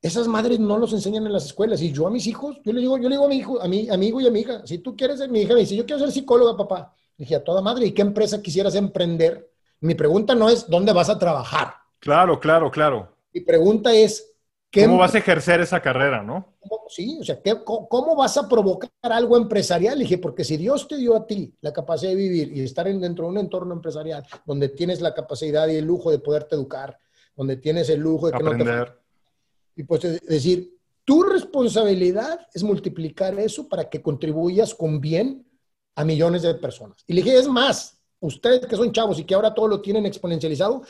Esas madres no los enseñan en las escuelas. Y yo a mis hijos, yo le digo, yo le digo a mi hijo, a mi amigo y a mi hija, si tú quieres ser mi hija, me dice, yo quiero ser psicóloga, papá. Le dije, a toda madre, ¿y qué empresa quisieras emprender? Mi pregunta no es, ¿dónde vas a trabajar? Claro, claro, claro. Mi pregunta es, ¿Cómo vas a ejercer esa carrera, no? Sí, o sea, ¿cómo vas a provocar algo empresarial? dije, porque si Dios te dio a ti la capacidad de vivir y estar dentro de un entorno empresarial donde tienes la capacidad y el lujo de poderte educar, donde tienes el lujo de que Aprender. no te... Y pues decir, tu responsabilidad es multiplicar eso para que contribuyas con bien a millones de personas. Y le dije, es más, ustedes que son chavos y que ahora todo lo tienen exponencializado,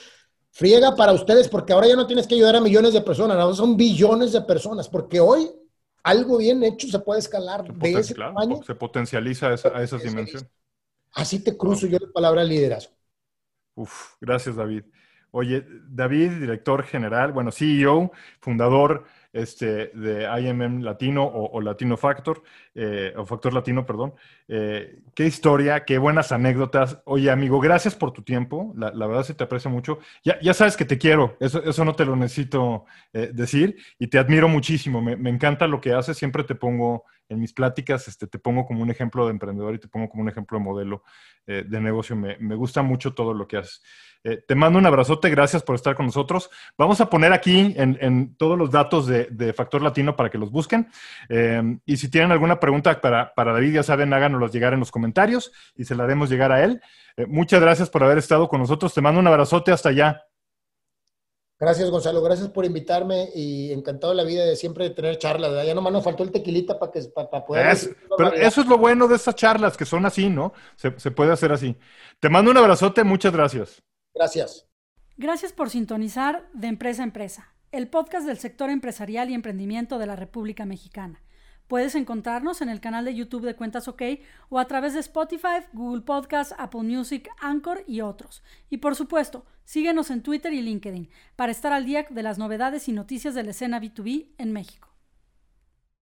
friega para ustedes porque ahora ya no tienes que ayudar a millones de personas, ahora son billones de personas, porque hoy algo bien hecho se puede escalar Se, de ese claro, tamaño. se potencializa esa- a esas dimensiones. Así te cruzo yo la palabra liderazgo. Uf, gracias David. Oye, David, director general, bueno, CEO, fundador este, de IMM Latino o, Latino Factor, eh, o Factor Latino, perdón. Eh, qué historia, qué buenas anécdotas. Oye, amigo, gracias por tu tiempo. La, la verdad se te aprecia mucho. Ya, ya sabes que te quiero, eso, eso no te lo necesito eh, decir y te admiro muchísimo. Me, me encanta lo que haces. Siempre te pongo en mis pláticas, este, te pongo como un ejemplo de emprendedor y te pongo como un ejemplo de modelo eh, de negocio. Me, me gusta mucho todo lo que haces. Eh, te mando un abrazote, gracias por estar con nosotros. Vamos a poner aquí en, en todos los datos de, de, Factor Latino para que los busquen. Eh, y si tienen alguna pregunta para, para, David, ya saben, háganoslos llegar en los comentarios y se la haremos llegar a él. Muchas gracias por haber estado con nosotros. Te mando un abrazote hasta allá. Gracias, Gonzalo. Gracias por invitarme y encantado la vida de siempre de tener charlas. ¿verdad? Ya nomás nos faltó el tequilita para que para, para poder. Es, pero eso es lo bueno de estas charlas, que son así, ¿no? Se, se puede hacer así. Te mando un abrazote, muchas gracias. Gracias. Gracias por sintonizar de Empresa a Empresa, el podcast del sector empresarial y emprendimiento de la República Mexicana. Puedes encontrarnos en el canal de YouTube de Cuentas OK o a través de Spotify, Google Podcasts, Apple Music, Anchor y otros. Y por supuesto, síguenos en Twitter y LinkedIn para estar al día de las novedades y noticias de la escena B2B en México.